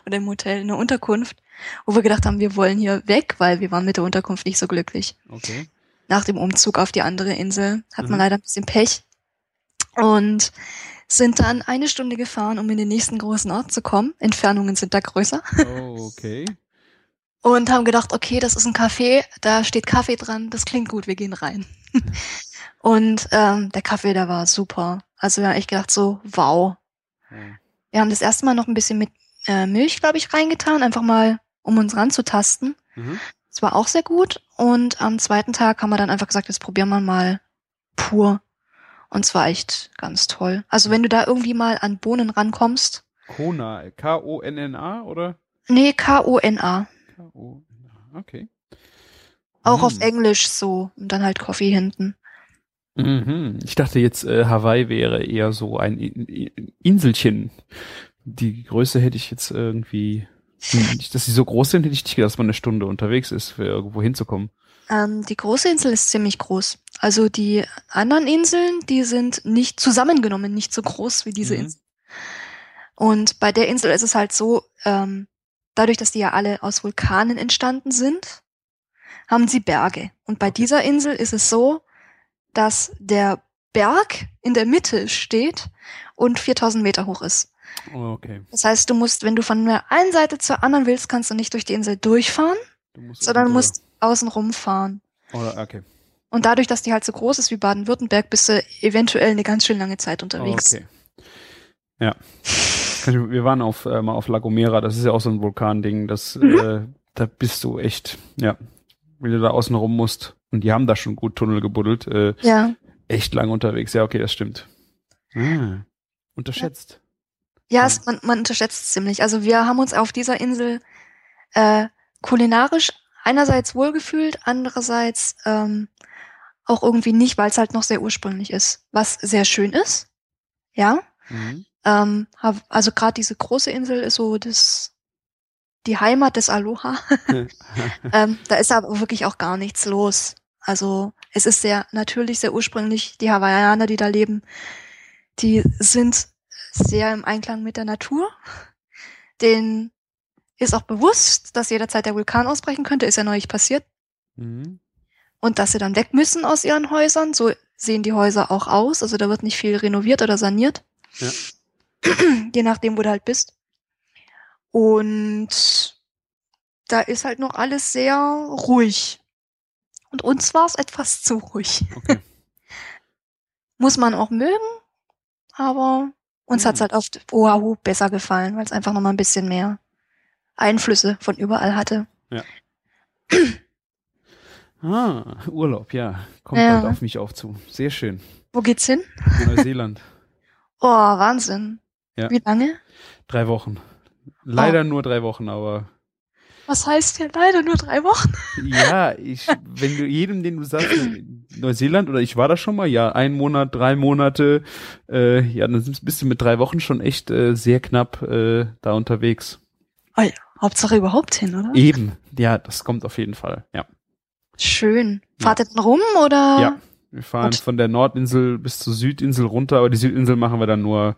oder im Hotel in der Unterkunft, wo wir gedacht haben, wir wollen hier weg, weil wir waren mit der Unterkunft nicht so glücklich Okay. Nach dem Umzug auf die andere Insel. Hat Mhm. man leider ein bisschen Pech. Und sind dann eine Stunde gefahren, um in den nächsten großen Ort zu kommen. Entfernungen sind da größer. Oh, okay. Und haben gedacht, okay, das ist ein Café, da steht Kaffee dran, das klingt gut, wir gehen rein. Und ähm, der Kaffee, der war super. Also wir haben echt gedacht, so, wow. Wir haben das erste Mal noch ein bisschen mit äh, Milch, glaube ich, reingetan, einfach mal, um uns ranzutasten. Mhm. Das war auch sehr gut. Und am zweiten Tag haben wir dann einfach gesagt, jetzt probieren wir mal pur. Und es war echt ganz toll. Also wenn du da irgendwie mal an Bohnen rankommst. Kona, K-O-N-N-A oder? Nee, K-O-N-A. K-O-N-A, okay. Auch Hm. auf Englisch so. Und dann halt Coffee hinten. Mhm. Ich dachte jetzt, äh, Hawaii wäre eher so ein Inselchen. Die Größe hätte ich jetzt irgendwie, dass sie so groß sind, hätte ich nicht gedacht, dass man eine Stunde unterwegs ist, für irgendwo hinzukommen. Ähm, die große Insel ist ziemlich groß. Also die anderen Inseln, die sind nicht zusammengenommen, nicht so groß wie diese Mhm. Insel. Und bei der Insel ist es halt so, ähm, dadurch, dass die ja alle aus Vulkanen entstanden sind, haben sie Berge. Und bei dieser Insel ist es so, dass der Berg in der Mitte steht und 4000 Meter hoch ist. Oh, okay. Das heißt, du musst, wenn du von der einen Seite zur anderen willst, kannst du nicht durch die Insel durchfahren, Du musst sondern du musst außen rumfahren. Oder, okay. Und dadurch, dass die halt so groß ist wie Baden-Württemberg, bist du eventuell eine ganz schön lange Zeit unterwegs. okay. Ja. Ich- Wir waren auf, äh, mal auf La Gomera, das ist ja auch so ein Vulkanding, das, Mhm. äh, da bist du echt, ja, wenn du da außen rum musst. Und die haben da schon gut Tunnel gebuddelt, äh, Ja. echt lang unterwegs. Ja, okay, das stimmt. Ah, unterschätzt. Ja, es, man, man unterschätzt es ziemlich. Also wir haben uns auf dieser Insel äh, kulinarisch einerseits wohlgefühlt, andererseits ähm, auch irgendwie nicht, weil es halt noch sehr ursprünglich ist, was sehr schön ist. Ja. Mhm. Ähm, also gerade diese große Insel ist so das die Heimat des Aloha. ähm, da ist aber wirklich auch gar nichts los. Also es ist sehr natürlich, sehr ursprünglich. Die Hawaiianer, die da leben, die sind sehr im Einklang mit der Natur. Den ist auch bewusst, dass jederzeit der Vulkan ausbrechen könnte, ist ja neulich passiert. mhm. Und dass sie dann weg müssen aus ihren Häusern. So sehen die Häuser auch aus. Also da wird nicht viel renoviert oder saniert. Ja. Je nachdem, wo du halt bist. Und da ist halt noch alles sehr ruhig. Und uns war es etwas zu ruhig. Okay. Muss man auch mögen, aber uns Mhm. hat's halt auf Oahu besser gefallen, weil es einfach noch mal ein bisschen mehr Einflüsse von überall hatte. Ah, Urlaub, ja. Kommt Ja. halt auf mich auf zu. Sehr schön. Wo geht's hin? Neuseeland. Oh, Wahnsinn. Ja. Wie lange? Drei Wochen. Leider Oh. nur drei Wochen, aber Was heißt hier leider nur drei Wochen? ja, ich, wenn du jedem, den du sagst, Neuseeland oder ich war da schon mal, ja, ein Monat, drei Monate, äh, ja, dann bist du mit drei Wochen schon echt äh, sehr knapp äh, da unterwegs. Oh ja, Hauptsache überhaupt hin, oder? Eben, ja, das kommt auf jeden Fall, ja. Schön. Ja. Fahrt ihr denn rum oder? Ja. Wir fahren Gut. von der Nordinsel bis zur Südinsel runter, aber die Südinsel machen wir dann nur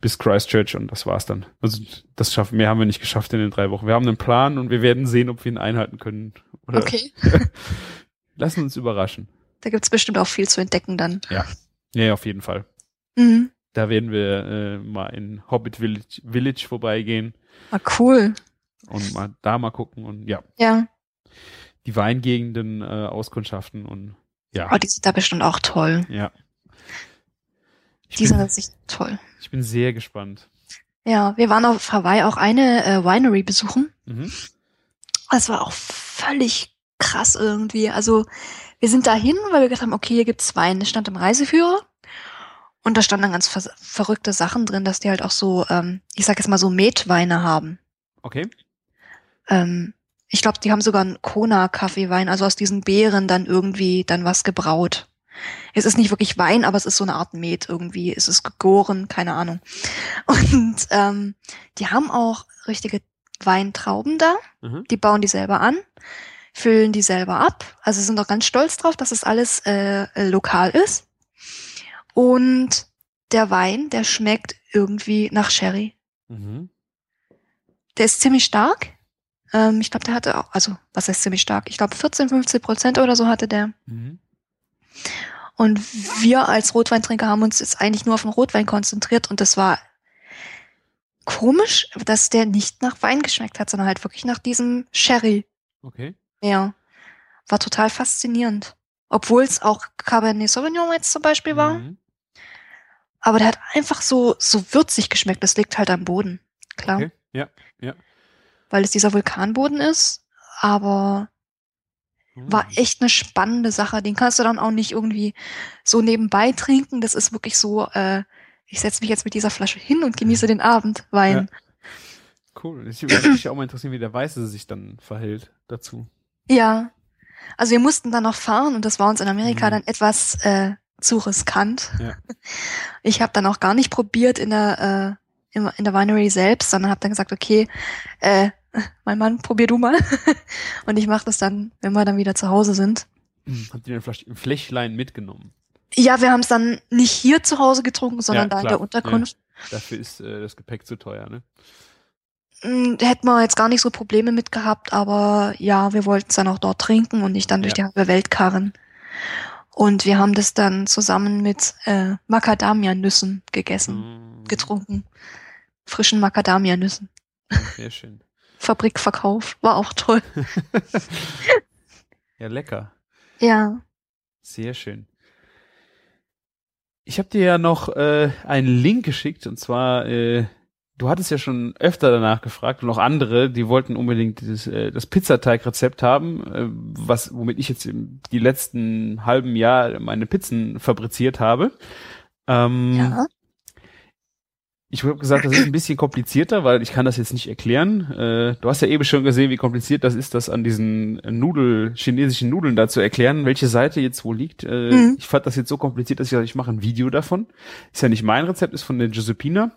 bis Christchurch und das war's dann. Also das schaffen, mehr haben wir nicht geschafft in den drei Wochen. Wir haben einen Plan und wir werden sehen, ob wir ihn einhalten können. Oder Okay. lassen uns überraschen. Da gibt's bestimmt auch viel zu entdecken dann. Ja, ja, auf jeden Fall. Mhm. Da werden wir äh, mal in Hobbit Village, Village vorbeigehen Ah, cool. und mal da mal gucken und ja, Ja. die Weingegenden äh, auskundschaften und ja, Oh, die sind da bestimmt auch toll. ja. Ich Die sind bin, tatsächlich toll. ich bin sehr gespannt. Ja, wir waren auf Hawaii auch eine äh, Winery besuchen. Mhm. Das war auch völlig krass irgendwie. Also wir sind dahin, weil wir gedacht haben, okay, hier gibt's Wein. Das stand im Reiseführer. Und da standen dann ganz ver verrückte Sachen drin, dass die halt auch so, ähm, ich sag jetzt mal so Metweine haben. Okay. Ähm, ich glaube, die haben sogar einen Kona-Kaffeewein, also aus diesen Beeren dann irgendwie dann was gebraut. Es ist nicht wirklich Wein, aber es ist so eine Art Met irgendwie. Es ist gegoren, keine Ahnung. Und ähm, die haben auch richtige Weintrauben da. Mhm. Die bauen die selber an, füllen die selber ab. Also sind auch ganz stolz drauf, dass es alles äh, äh, lokal ist. Und der Wein, der schmeckt irgendwie nach Sherry. Mhm. Der ist ziemlich stark. Ähm, ich glaube, der hatte auch, also was heißt ziemlich stark? Ich glaube 14, 15 Prozent oder so hatte der. Mhm. Und wir als Rotweintrinker haben uns jetzt eigentlich nur auf den Rotwein konzentriert und das war komisch, dass der nicht nach Wein geschmeckt hat, sondern halt wirklich nach diesem Sherry. Okay. Ja. War total faszinierend. Obwohl es auch Cabernet Sauvignon jetzt zum Beispiel war. Mhm. Aber der hat einfach so, so würzig geschmeckt. Das liegt halt am Boden. Klar. Okay. Ja. Ja. Weil es dieser Vulkanboden ist. Aber war Mhm. echt eine spannende Sache. Den kannst du dann auch nicht irgendwie so nebenbei trinken. Das ist wirklich so, äh, ich setze mich jetzt mit dieser Flasche hin und genieße den Abend. Wein. Cool. Ich würde mich auch mal interessieren, wie der Weiße sich dann verhält dazu. Ja. Also wir mussten dann noch fahren und das war uns in Amerika Mhm. dann etwas äh, zu riskant. Ja. Ich habe dann auch gar nicht probiert in der äh, in, der Winery selbst, sondern habe dann gesagt, okay, äh, mein Mann, probier du mal. und ich mache das dann, wenn wir dann wieder zu Hause sind. Mhm. Habt ihr denn vielleicht ein Flächlein mitgenommen? Ja, wir haben es dann nicht hier zu Hause getrunken, sondern Ja, da in der Unterkunft. Dafür ist äh, das Gepäck zu teuer, ne? Da hätten wir jetzt gar nicht so Probleme mit gehabt, aber ja, wir wollten es dann auch dort trinken und nicht dann durch die Ja. halbe Welt karren. Und wir haben das dann zusammen mit äh, Macadamia-Nüssen gegessen, Mm, getrunken. Frischen Macadamia-Nüssen. Sehr schön. Fabrikverkauf. War auch toll. Ja, lecker. Ja. Sehr schön. Ich habe dir ja noch äh, einen Link geschickt und zwar, äh, du hattest ja schon öfter danach gefragt und auch andere, die wollten unbedingt dieses, äh, das Pizzateig-Rezept haben, äh, was womit ich jetzt die letzten halben Jahr meine Pizzen fabriziert habe. Ähm, Ja. Ich habe gesagt, das ist ein bisschen komplizierter, weil ich kann das jetzt nicht erklären. Äh, du hast ja eben schon gesehen, wie kompliziert das ist, das an diesen Nudel, chinesischen Nudeln da zu erklären, welche Seite jetzt wo liegt. Äh, Mhm. Ich fand das jetzt so kompliziert, dass ich gesagt, ich mache ein Video davon. Ist ja nicht mein Rezept, ist von der Giuseppina.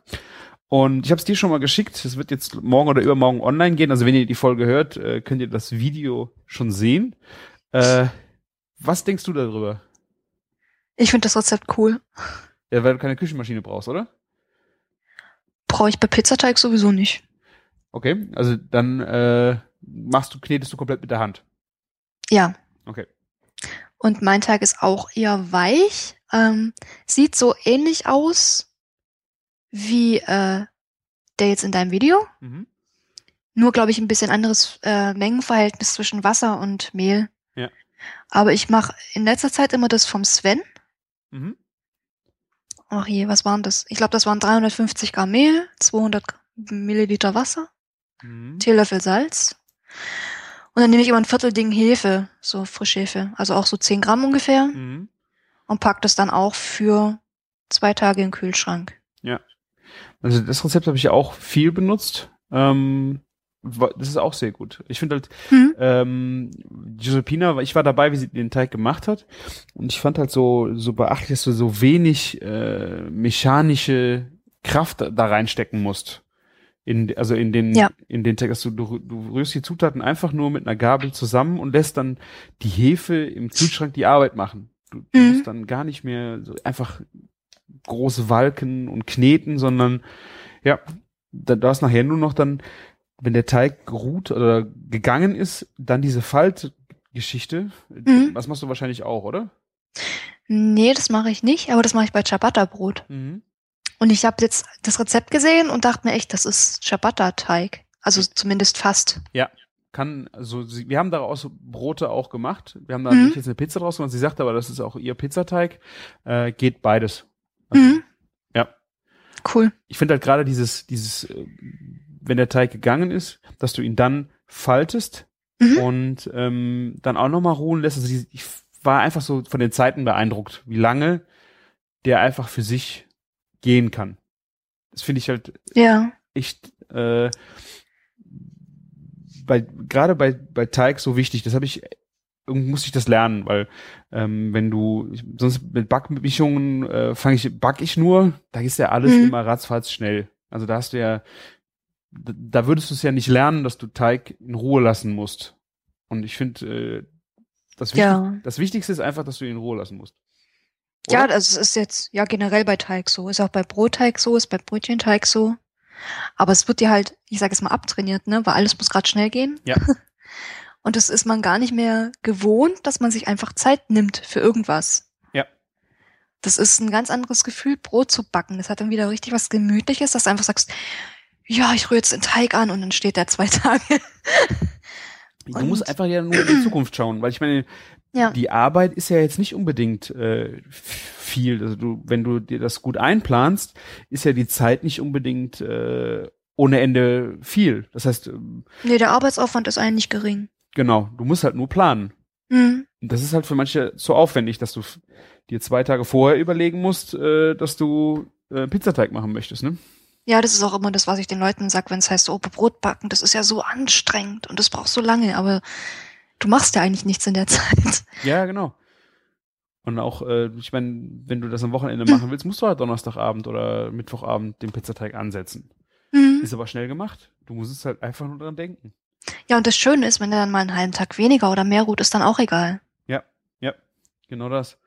Und ich habe es dir schon mal geschickt. Es wird jetzt morgen oder übermorgen online gehen. Also wenn ihr die Folge hört, äh, könnt ihr das Video schon sehen. Äh, was denkst du darüber? Ich finde das Rezept cool. Ja, weil du keine Küchenmaschine brauchst, oder? Brauche ich bei Pizzateig sowieso nicht. Okay, also dann äh, machst du, knetest du komplett mit der Hand. Ja. Okay. Und mein Teig ist auch eher weich. Ähm, sieht so ähnlich aus wie äh, der jetzt in deinem Video. Mhm. Nur, glaube ich, ein bisschen anderes äh, Mengenverhältnis zwischen Wasser und Mehl. Ja. Aber ich mache in letzter Zeit immer das vom Sven. Mhm. Ach je, was waren das? Ich glaube, das waren 350 Gramm Mehl, 200 Milliliter Wasser, Mhm. Teelöffel Salz. Und dann nehme ich immer ein Viertel Ding Hefe, so Frischhefe, also auch so 10 Gramm ungefähr. Mhm. Und pack das dann auch für zwei Tage in den Kühlschrank. Also das Rezept habe ich auch viel benutzt. Ähm, das ist auch sehr gut. Ich finde halt, Hm? ähm, Giuseppina, ich war dabei, wie sie den Teig gemacht hat. Und ich fand halt so, so beachtlich, dass du so wenig äh, mechanische Kraft da, da reinstecken musst. In, also in den, Ja. in den Teig, dass du, du, du rührst die Zutaten einfach nur mit einer Gabel zusammen und lässt dann die Hefe im Kühlschrank die Arbeit machen. Du, du Mhm. musst dann gar nicht mehr so einfach große Walken und kneten, sondern ja, da, da ist nachher nur noch dann, wenn der Teig geruht oder gegangen ist, dann diese Faltgeschichte. Mhm. Das machst du wahrscheinlich auch, oder? Nee, das mache ich nicht, aber das mache ich bei Ciabatta-Brot. Mhm. Und ich habe jetzt das Rezept gesehen und dachte mir echt, das ist Ciabatta-Teig. Also zumindest fast. Kann, also sie, wir haben daraus Brote auch gemacht. Wir haben da Mhm. nicht jetzt eine Pizza draus gemacht. Sie sagt aber, das ist auch ihr Pizzateig. Äh, geht beides. Also, Mhm. Ja. Cool. ich finde halt gerade dieses, dieses, äh, wenn der Teig gegangen ist, dass du ihn dann faltest Mhm. und ähm, dann auch nochmal ruhen lässt. Also ich war einfach so von den Zeiten beeindruckt, wie lange der einfach für sich gehen kann. Das finde ich halt Ja. echt äh, bei gerade bei bei Teig so wichtig. Das habe ich muss ich das lernen, weil ähm, wenn du ich, sonst mit Backmischungen äh, fange ich back ich nur, da ist ja alles Mhm. immer ratzfatz schnell. Also da hast du ja da, da würdest du es ja nicht lernen, dass du Teig in Ruhe lassen musst. Und ich finde äh, das, Wichtig Ja. das Wichtigste ist einfach, dass du ihn in Ruhe lassen musst. Ja, Oder? also es ist jetzt ja generell bei Teig so. Ist auch bei Brotteig so, ist bei Brötchenteig so. Aber es wird dir halt, ich sage es mal, abtrainiert, ne? Weil alles muss gerade schnell gehen. Ja. Und das ist man gar nicht mehr gewohnt, dass man sich einfach Zeit nimmt für irgendwas. Ja. Das ist ein ganz anderes Gefühl, Brot zu backen. Das hat dann wieder richtig was Gemütliches, dass du einfach sagst, ja, ich rühre jetzt den Teig an und dann steht der zwei Tage. Du musst einfach ja nur in die Zukunft schauen, weil ich meine, Ja. die Arbeit ist ja jetzt nicht unbedingt äh, viel. Also du, wenn du dir das gut einplanst, ist ja die Zeit nicht unbedingt äh, ohne Ende viel. Das heißt, ähm, Nee, der Arbeitsaufwand ist eigentlich gering. Genau, du musst halt nur planen. Mhm. Und das ist halt für manche so aufwendig, dass du dir zwei Tage vorher überlegen musst, äh, dass du äh, Pizzateig machen möchtest, ne? Ja, das ist auch immer das, was ich den Leuten sage, wenn es heißt, oh, Brot backen, das ist ja so anstrengend und das braucht so lange, aber du machst ja eigentlich nichts in der Zeit. Ja, genau. Und auch, äh, ich meine, wenn du das am Wochenende machen willst, musst du halt Donnerstagabend oder Mittwochabend den Pizzateig ansetzen. Mhm. Ist aber schnell gemacht. Du musst es halt einfach nur dran denken. Ja, und das Schöne ist, wenn der dann mal einen halben Tag weniger oder mehr ruht, ist dann auch egal. Genau das.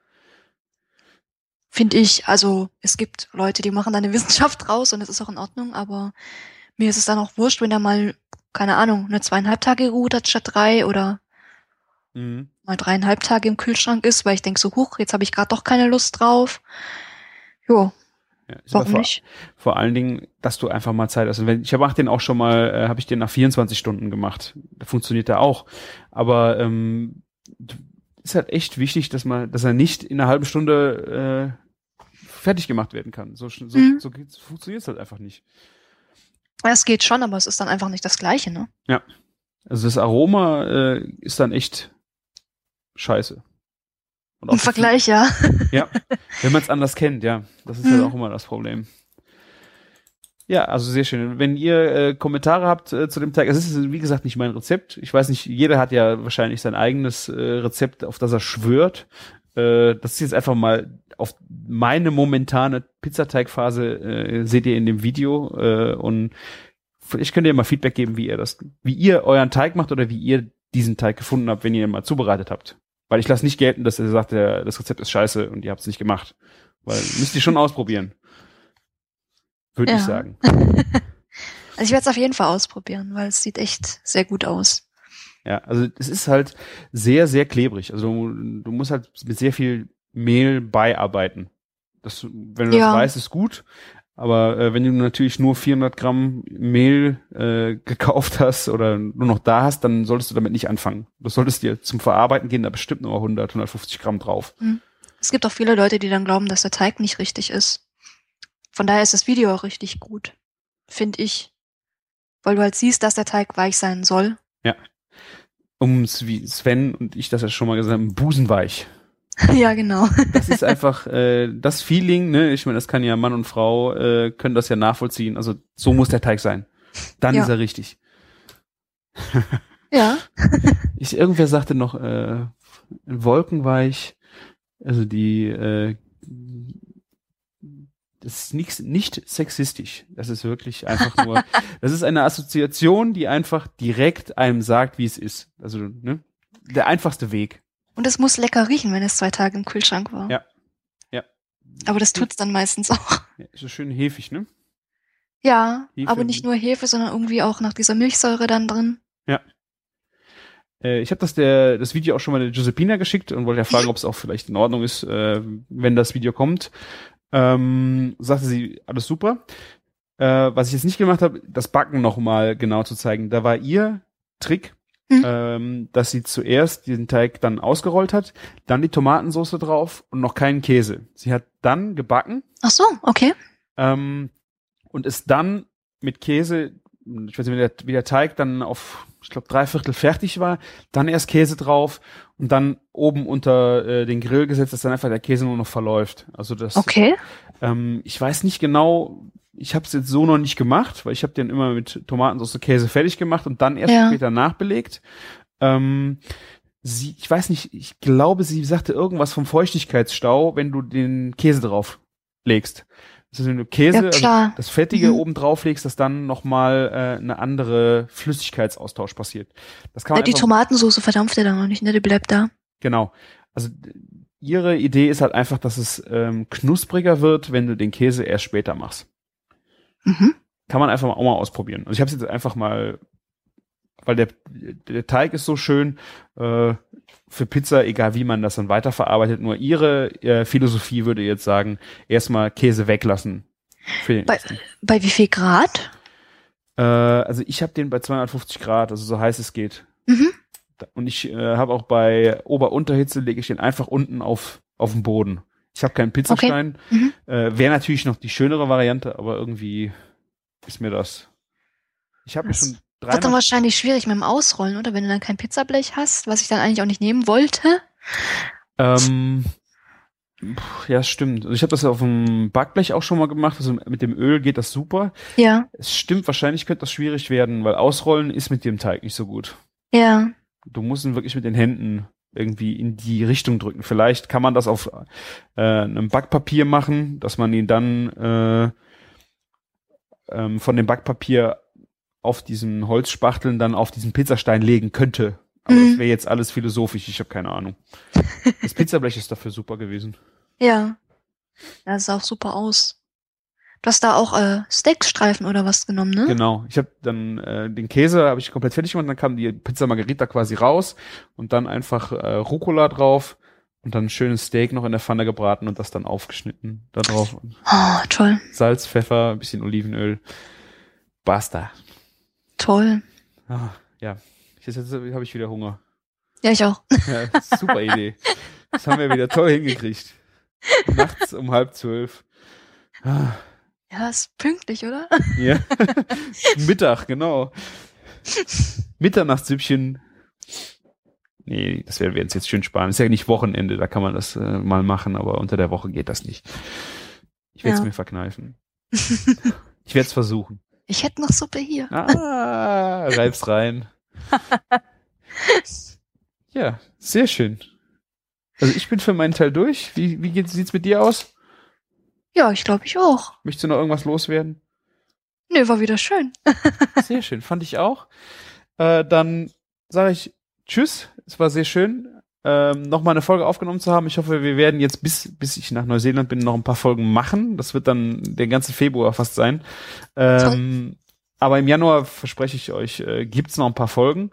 Finde ich. Also es gibt Leute, die machen da eine Wissenschaft draus und das ist auch in Ordnung, aber mir ist es dann auch wurscht, wenn er mal, keine Ahnung, eine zweieinhalb Tage geruht hat statt drei oder Mhm. mal dreieinhalb Tage im Kühlschrank ist, weil ich denke so, huch, jetzt habe ich gerade doch keine Lust drauf. Jo, Ja, warum vor, nicht? vor allen Dingen, dass du einfach mal Zeit hast. Und wenn, ich habe den auch schon mal, äh, habe ich den nach 24 Stunden gemacht. Da funktioniert der auch. Aber ähm, ist halt echt wichtig, dass man, dass er nicht in einer halben Stunde äh, fertig gemacht werden kann. So, so, Mhm. so funktioniert es halt einfach nicht. Ja, Es geht schon, aber es ist dann einfach nicht das Gleiche, ne? Also das Aroma äh, ist dann echt scheiße. Im Vergleich, ja. Ja, wenn man es anders kennt, ja. Das ist halt Mhm. auch immer das Problem. Ja, also sehr schön. Wenn ihr äh, Kommentare habt äh, zu dem Teig, es ist wie gesagt nicht mein Rezept. Ich weiß nicht, jeder hat ja wahrscheinlich sein eigenes äh, Rezept, auf das er schwört. Äh, das ist jetzt einfach mal auf meine momentane Pizzateigphase äh, seht ihr in dem Video äh, und vielleicht könnt ihr mal Feedback geben, wie ihr das, wie ihr euren Teig macht oder wie ihr diesen Teig gefunden habt, wenn ihr ihn mal zubereitet habt. Weil ich lasse nicht gelten, dass ihr sagt, der, das Rezept ist scheiße und ihr habt es nicht gemacht. Weil müsst ihr schon ausprobieren. Würde ich Ja. sagen. Also ich werde es auf jeden Fall ausprobieren, weil es sieht echt sehr gut aus. Ja, also es ist halt sehr, sehr klebrig. Also du, du musst halt mit sehr viel Mehl beiarbeiten. Das, wenn du Ja. das weißt, ist gut. Aber äh, wenn du natürlich nur 400 Gramm Mehl äh, gekauft hast oder nur noch da hast, dann solltest du damit nicht anfangen. Du solltest dir zum Verarbeiten gehen, da bestimmt nur 100, 150 Gramm drauf. Es gibt auch viele Leute, die dann glauben, dass der Teig nicht richtig ist. Von daher ist das Video auch richtig gut, finde ich. Weil du halt siehst, dass der Teig weich sein soll. Um es wie Sven und ich das ja schon mal gesagt haben, busenweich. ja, genau. Das ist einfach äh, das Feeling, ne? Ich meine, das kann ja Mann und Frau äh, können das ja nachvollziehen. Also so muss der Teig sein. Dann Ja. ist er richtig. Ja. Ich, irgendwer sagte noch, äh, wolkenweich, also die, äh, das ist nicht, nicht sexistisch. Das ist wirklich einfach nur, das ist eine Assoziation, die einfach direkt einem sagt, wie es ist. Also, ne? Der einfachste Weg. Und es muss lecker riechen, wenn es zwei Tage im Kühlschrank war. Ja. Ja. Aber das tut's dann meistens auch. Ja, so schön hefig, ne? Ja, Hefe- aber nicht nur Hefe, sondern irgendwie auch nach dieser Milchsäure dann drin. Äh, ich habe das der das Video auch schon mal der Giuseppina geschickt und wollte ja fragen, ob es auch vielleicht in Ordnung ist, äh, wenn das Video kommt. Ähm, sagte sie, alles super. Äh, was ich jetzt nicht gemacht habe, das Backen noch mal genau zu zeigen. Da war ihr Trick, Mhm. ähm, dass sie zuerst diesen Teig dann ausgerollt hat, dann die Tomatensauce drauf und noch keinen Käse. Sie hat dann gebacken Ach so, okay. ähm, und ist dann mit Käse, ich weiß nicht, wie der, wie der Teig dann auf, ich glaube, drei Viertel fertig war, dann erst Käse drauf und dann oben unter äh, den Grill gesetzt, dass dann einfach der Käse nur noch verläuft. Also das, Okay. ähm, ich weiß nicht genau, ich habe es jetzt so noch nicht gemacht, weil ich habe den immer mit Tomatensauce Käse fertig gemacht und dann erst Ja. später nachbelegt. Ähm, sie, ich weiß nicht, ich glaube, sie sagte irgendwas vom Feuchtigkeitsstau, wenn du den Käse drauf legst. Das ist, wenn du Käse, Ja, also das Fettige Mhm. oben drauf legst, dass dann nochmal äh, eine andere Flüssigkeitsaustausch passiert. Das kann man Äh, die Tomatensauce verdampft ja dann noch nicht, ne? Die bleibt da. Genau. Also ihre Idee ist halt einfach, dass es ähm, knuspriger wird, wenn du den Käse erst später machst. Mhm. Kann man einfach mal, auch mal ausprobieren. Also ich habe es jetzt einfach mal, weil der, der Teig ist so schön äh, für Pizza, egal wie man das dann weiterverarbeitet. Nur ihre äh, Philosophie würde jetzt sagen, erstmal Käse weglassen. Bei- ersten. Bei wie viel Grad? Äh, also ich habe den bei 250 Grad, also so heiß es geht. Mhm. Und ich äh, habe auch bei Ober-Unterhitze lege ich den einfach unten auf, auf den Boden. Ich habe keinen Pizzastein. Mhm. Äh, Wäre natürlich noch die schönere Variante, aber irgendwie ist mir das. Ich habe mir schon Wird dann wahrscheinlich schwierig mit dem Ausrollen, oder? Wenn du dann kein Pizzablech hast, was ich dann eigentlich auch nicht nehmen wollte. Ähm, ja, stimmt. Also ich habe das auf dem Backblech auch schon mal gemacht. Also mit dem Öl geht das super. Ja, Es stimmt, wahrscheinlich könnte das schwierig werden, weil Ausrollen ist mit dem Teig nicht so gut. ja. Du musst ihn wirklich mit den Händen irgendwie in die Richtung drücken. Vielleicht kann man das auf äh, einem Backpapier machen, dass man ihn dann äh, ähm, von dem Backpapier auf diesen Holzspachteln dann auf diesen Pizzastein legen könnte. Aber Mhm. das wäre jetzt alles philosophisch, ich habe keine Ahnung. Das Pizzablech ist dafür super gewesen. Ja. Das sah auch super aus. Du hast da auch äh, Steakstreifen oder was genommen, ne? Genau. Ich habe dann äh, den Käse habe ich komplett fertig gemacht, dann kam die Pizza Margherita quasi raus und dann einfach äh, Rucola drauf und dann ein schönes Steak noch in der Pfanne gebraten und das dann aufgeschnitten da drauf. Oh, toll, Salz, Pfeffer, ein bisschen Olivenöl. Basta. toll. Ah, ja. Jetzt, jetzt habe ich wieder Hunger. Ja, ich auch. Ja, super Idee. Das haben wir wieder toll hingekriegt. Nachts um halb zwölf. Ah, Ja, ist pünktlich, oder? ja. Mittag, genau. Mitternachtssüppchen. Nee, das werden wir uns jetzt schön sparen. Ist ja nicht Wochenende, da kann man das äh, mal machen, aber unter der Woche geht das nicht. Ich werde es Ja. mir verkneifen. Ich werde es versuchen. Ich hätte noch Suppe hier. Ah, reib's rein. Ja, sehr schön. Also ich bin für meinen Teil durch. Wie, wie geht's, sieht's mit dir aus? Ja, ich glaube ich auch. Möchtest du noch irgendwas loswerden? Nee, war wieder schön. Sehr schön, fand ich auch. Äh, dann sage ich Tschüss. Es war sehr schön, ähm, nochmal eine Folge aufgenommen zu haben. Ich hoffe, wir werden jetzt bis bis ich nach Neuseeland bin noch ein paar Folgen machen. Das wird dann der ganze Februar fast sein. Ähm, aber im Januar verspreche ich euch, äh, gibt's noch ein paar Folgen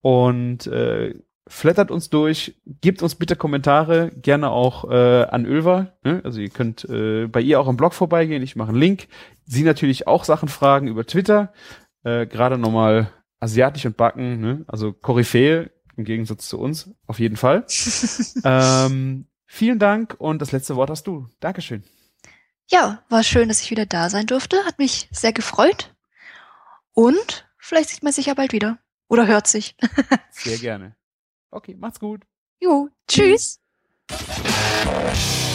und äh, flattert uns durch, gebt uns bitte Kommentare, gerne auch äh, an Ölver. Ne? Also ihr könnt äh, bei ihr auch im Blog vorbeigehen. Ich mache einen Link. Sie natürlich auch Sachen fragen über Twitter. Äh, Gerade nochmal asiatisch und backen, ne? also Koryphäe im Gegensatz zu uns, auf jeden Fall. ähm, vielen Dank und das letzte Wort hast du. Dankeschön. Ja, war schön, dass ich wieder da sein durfte. Hat mich sehr gefreut. Und vielleicht sieht man sich ja bald wieder. Oder hört sich. Sehr gerne. Okay, macht's gut. Jo, tschüss. Tschüss.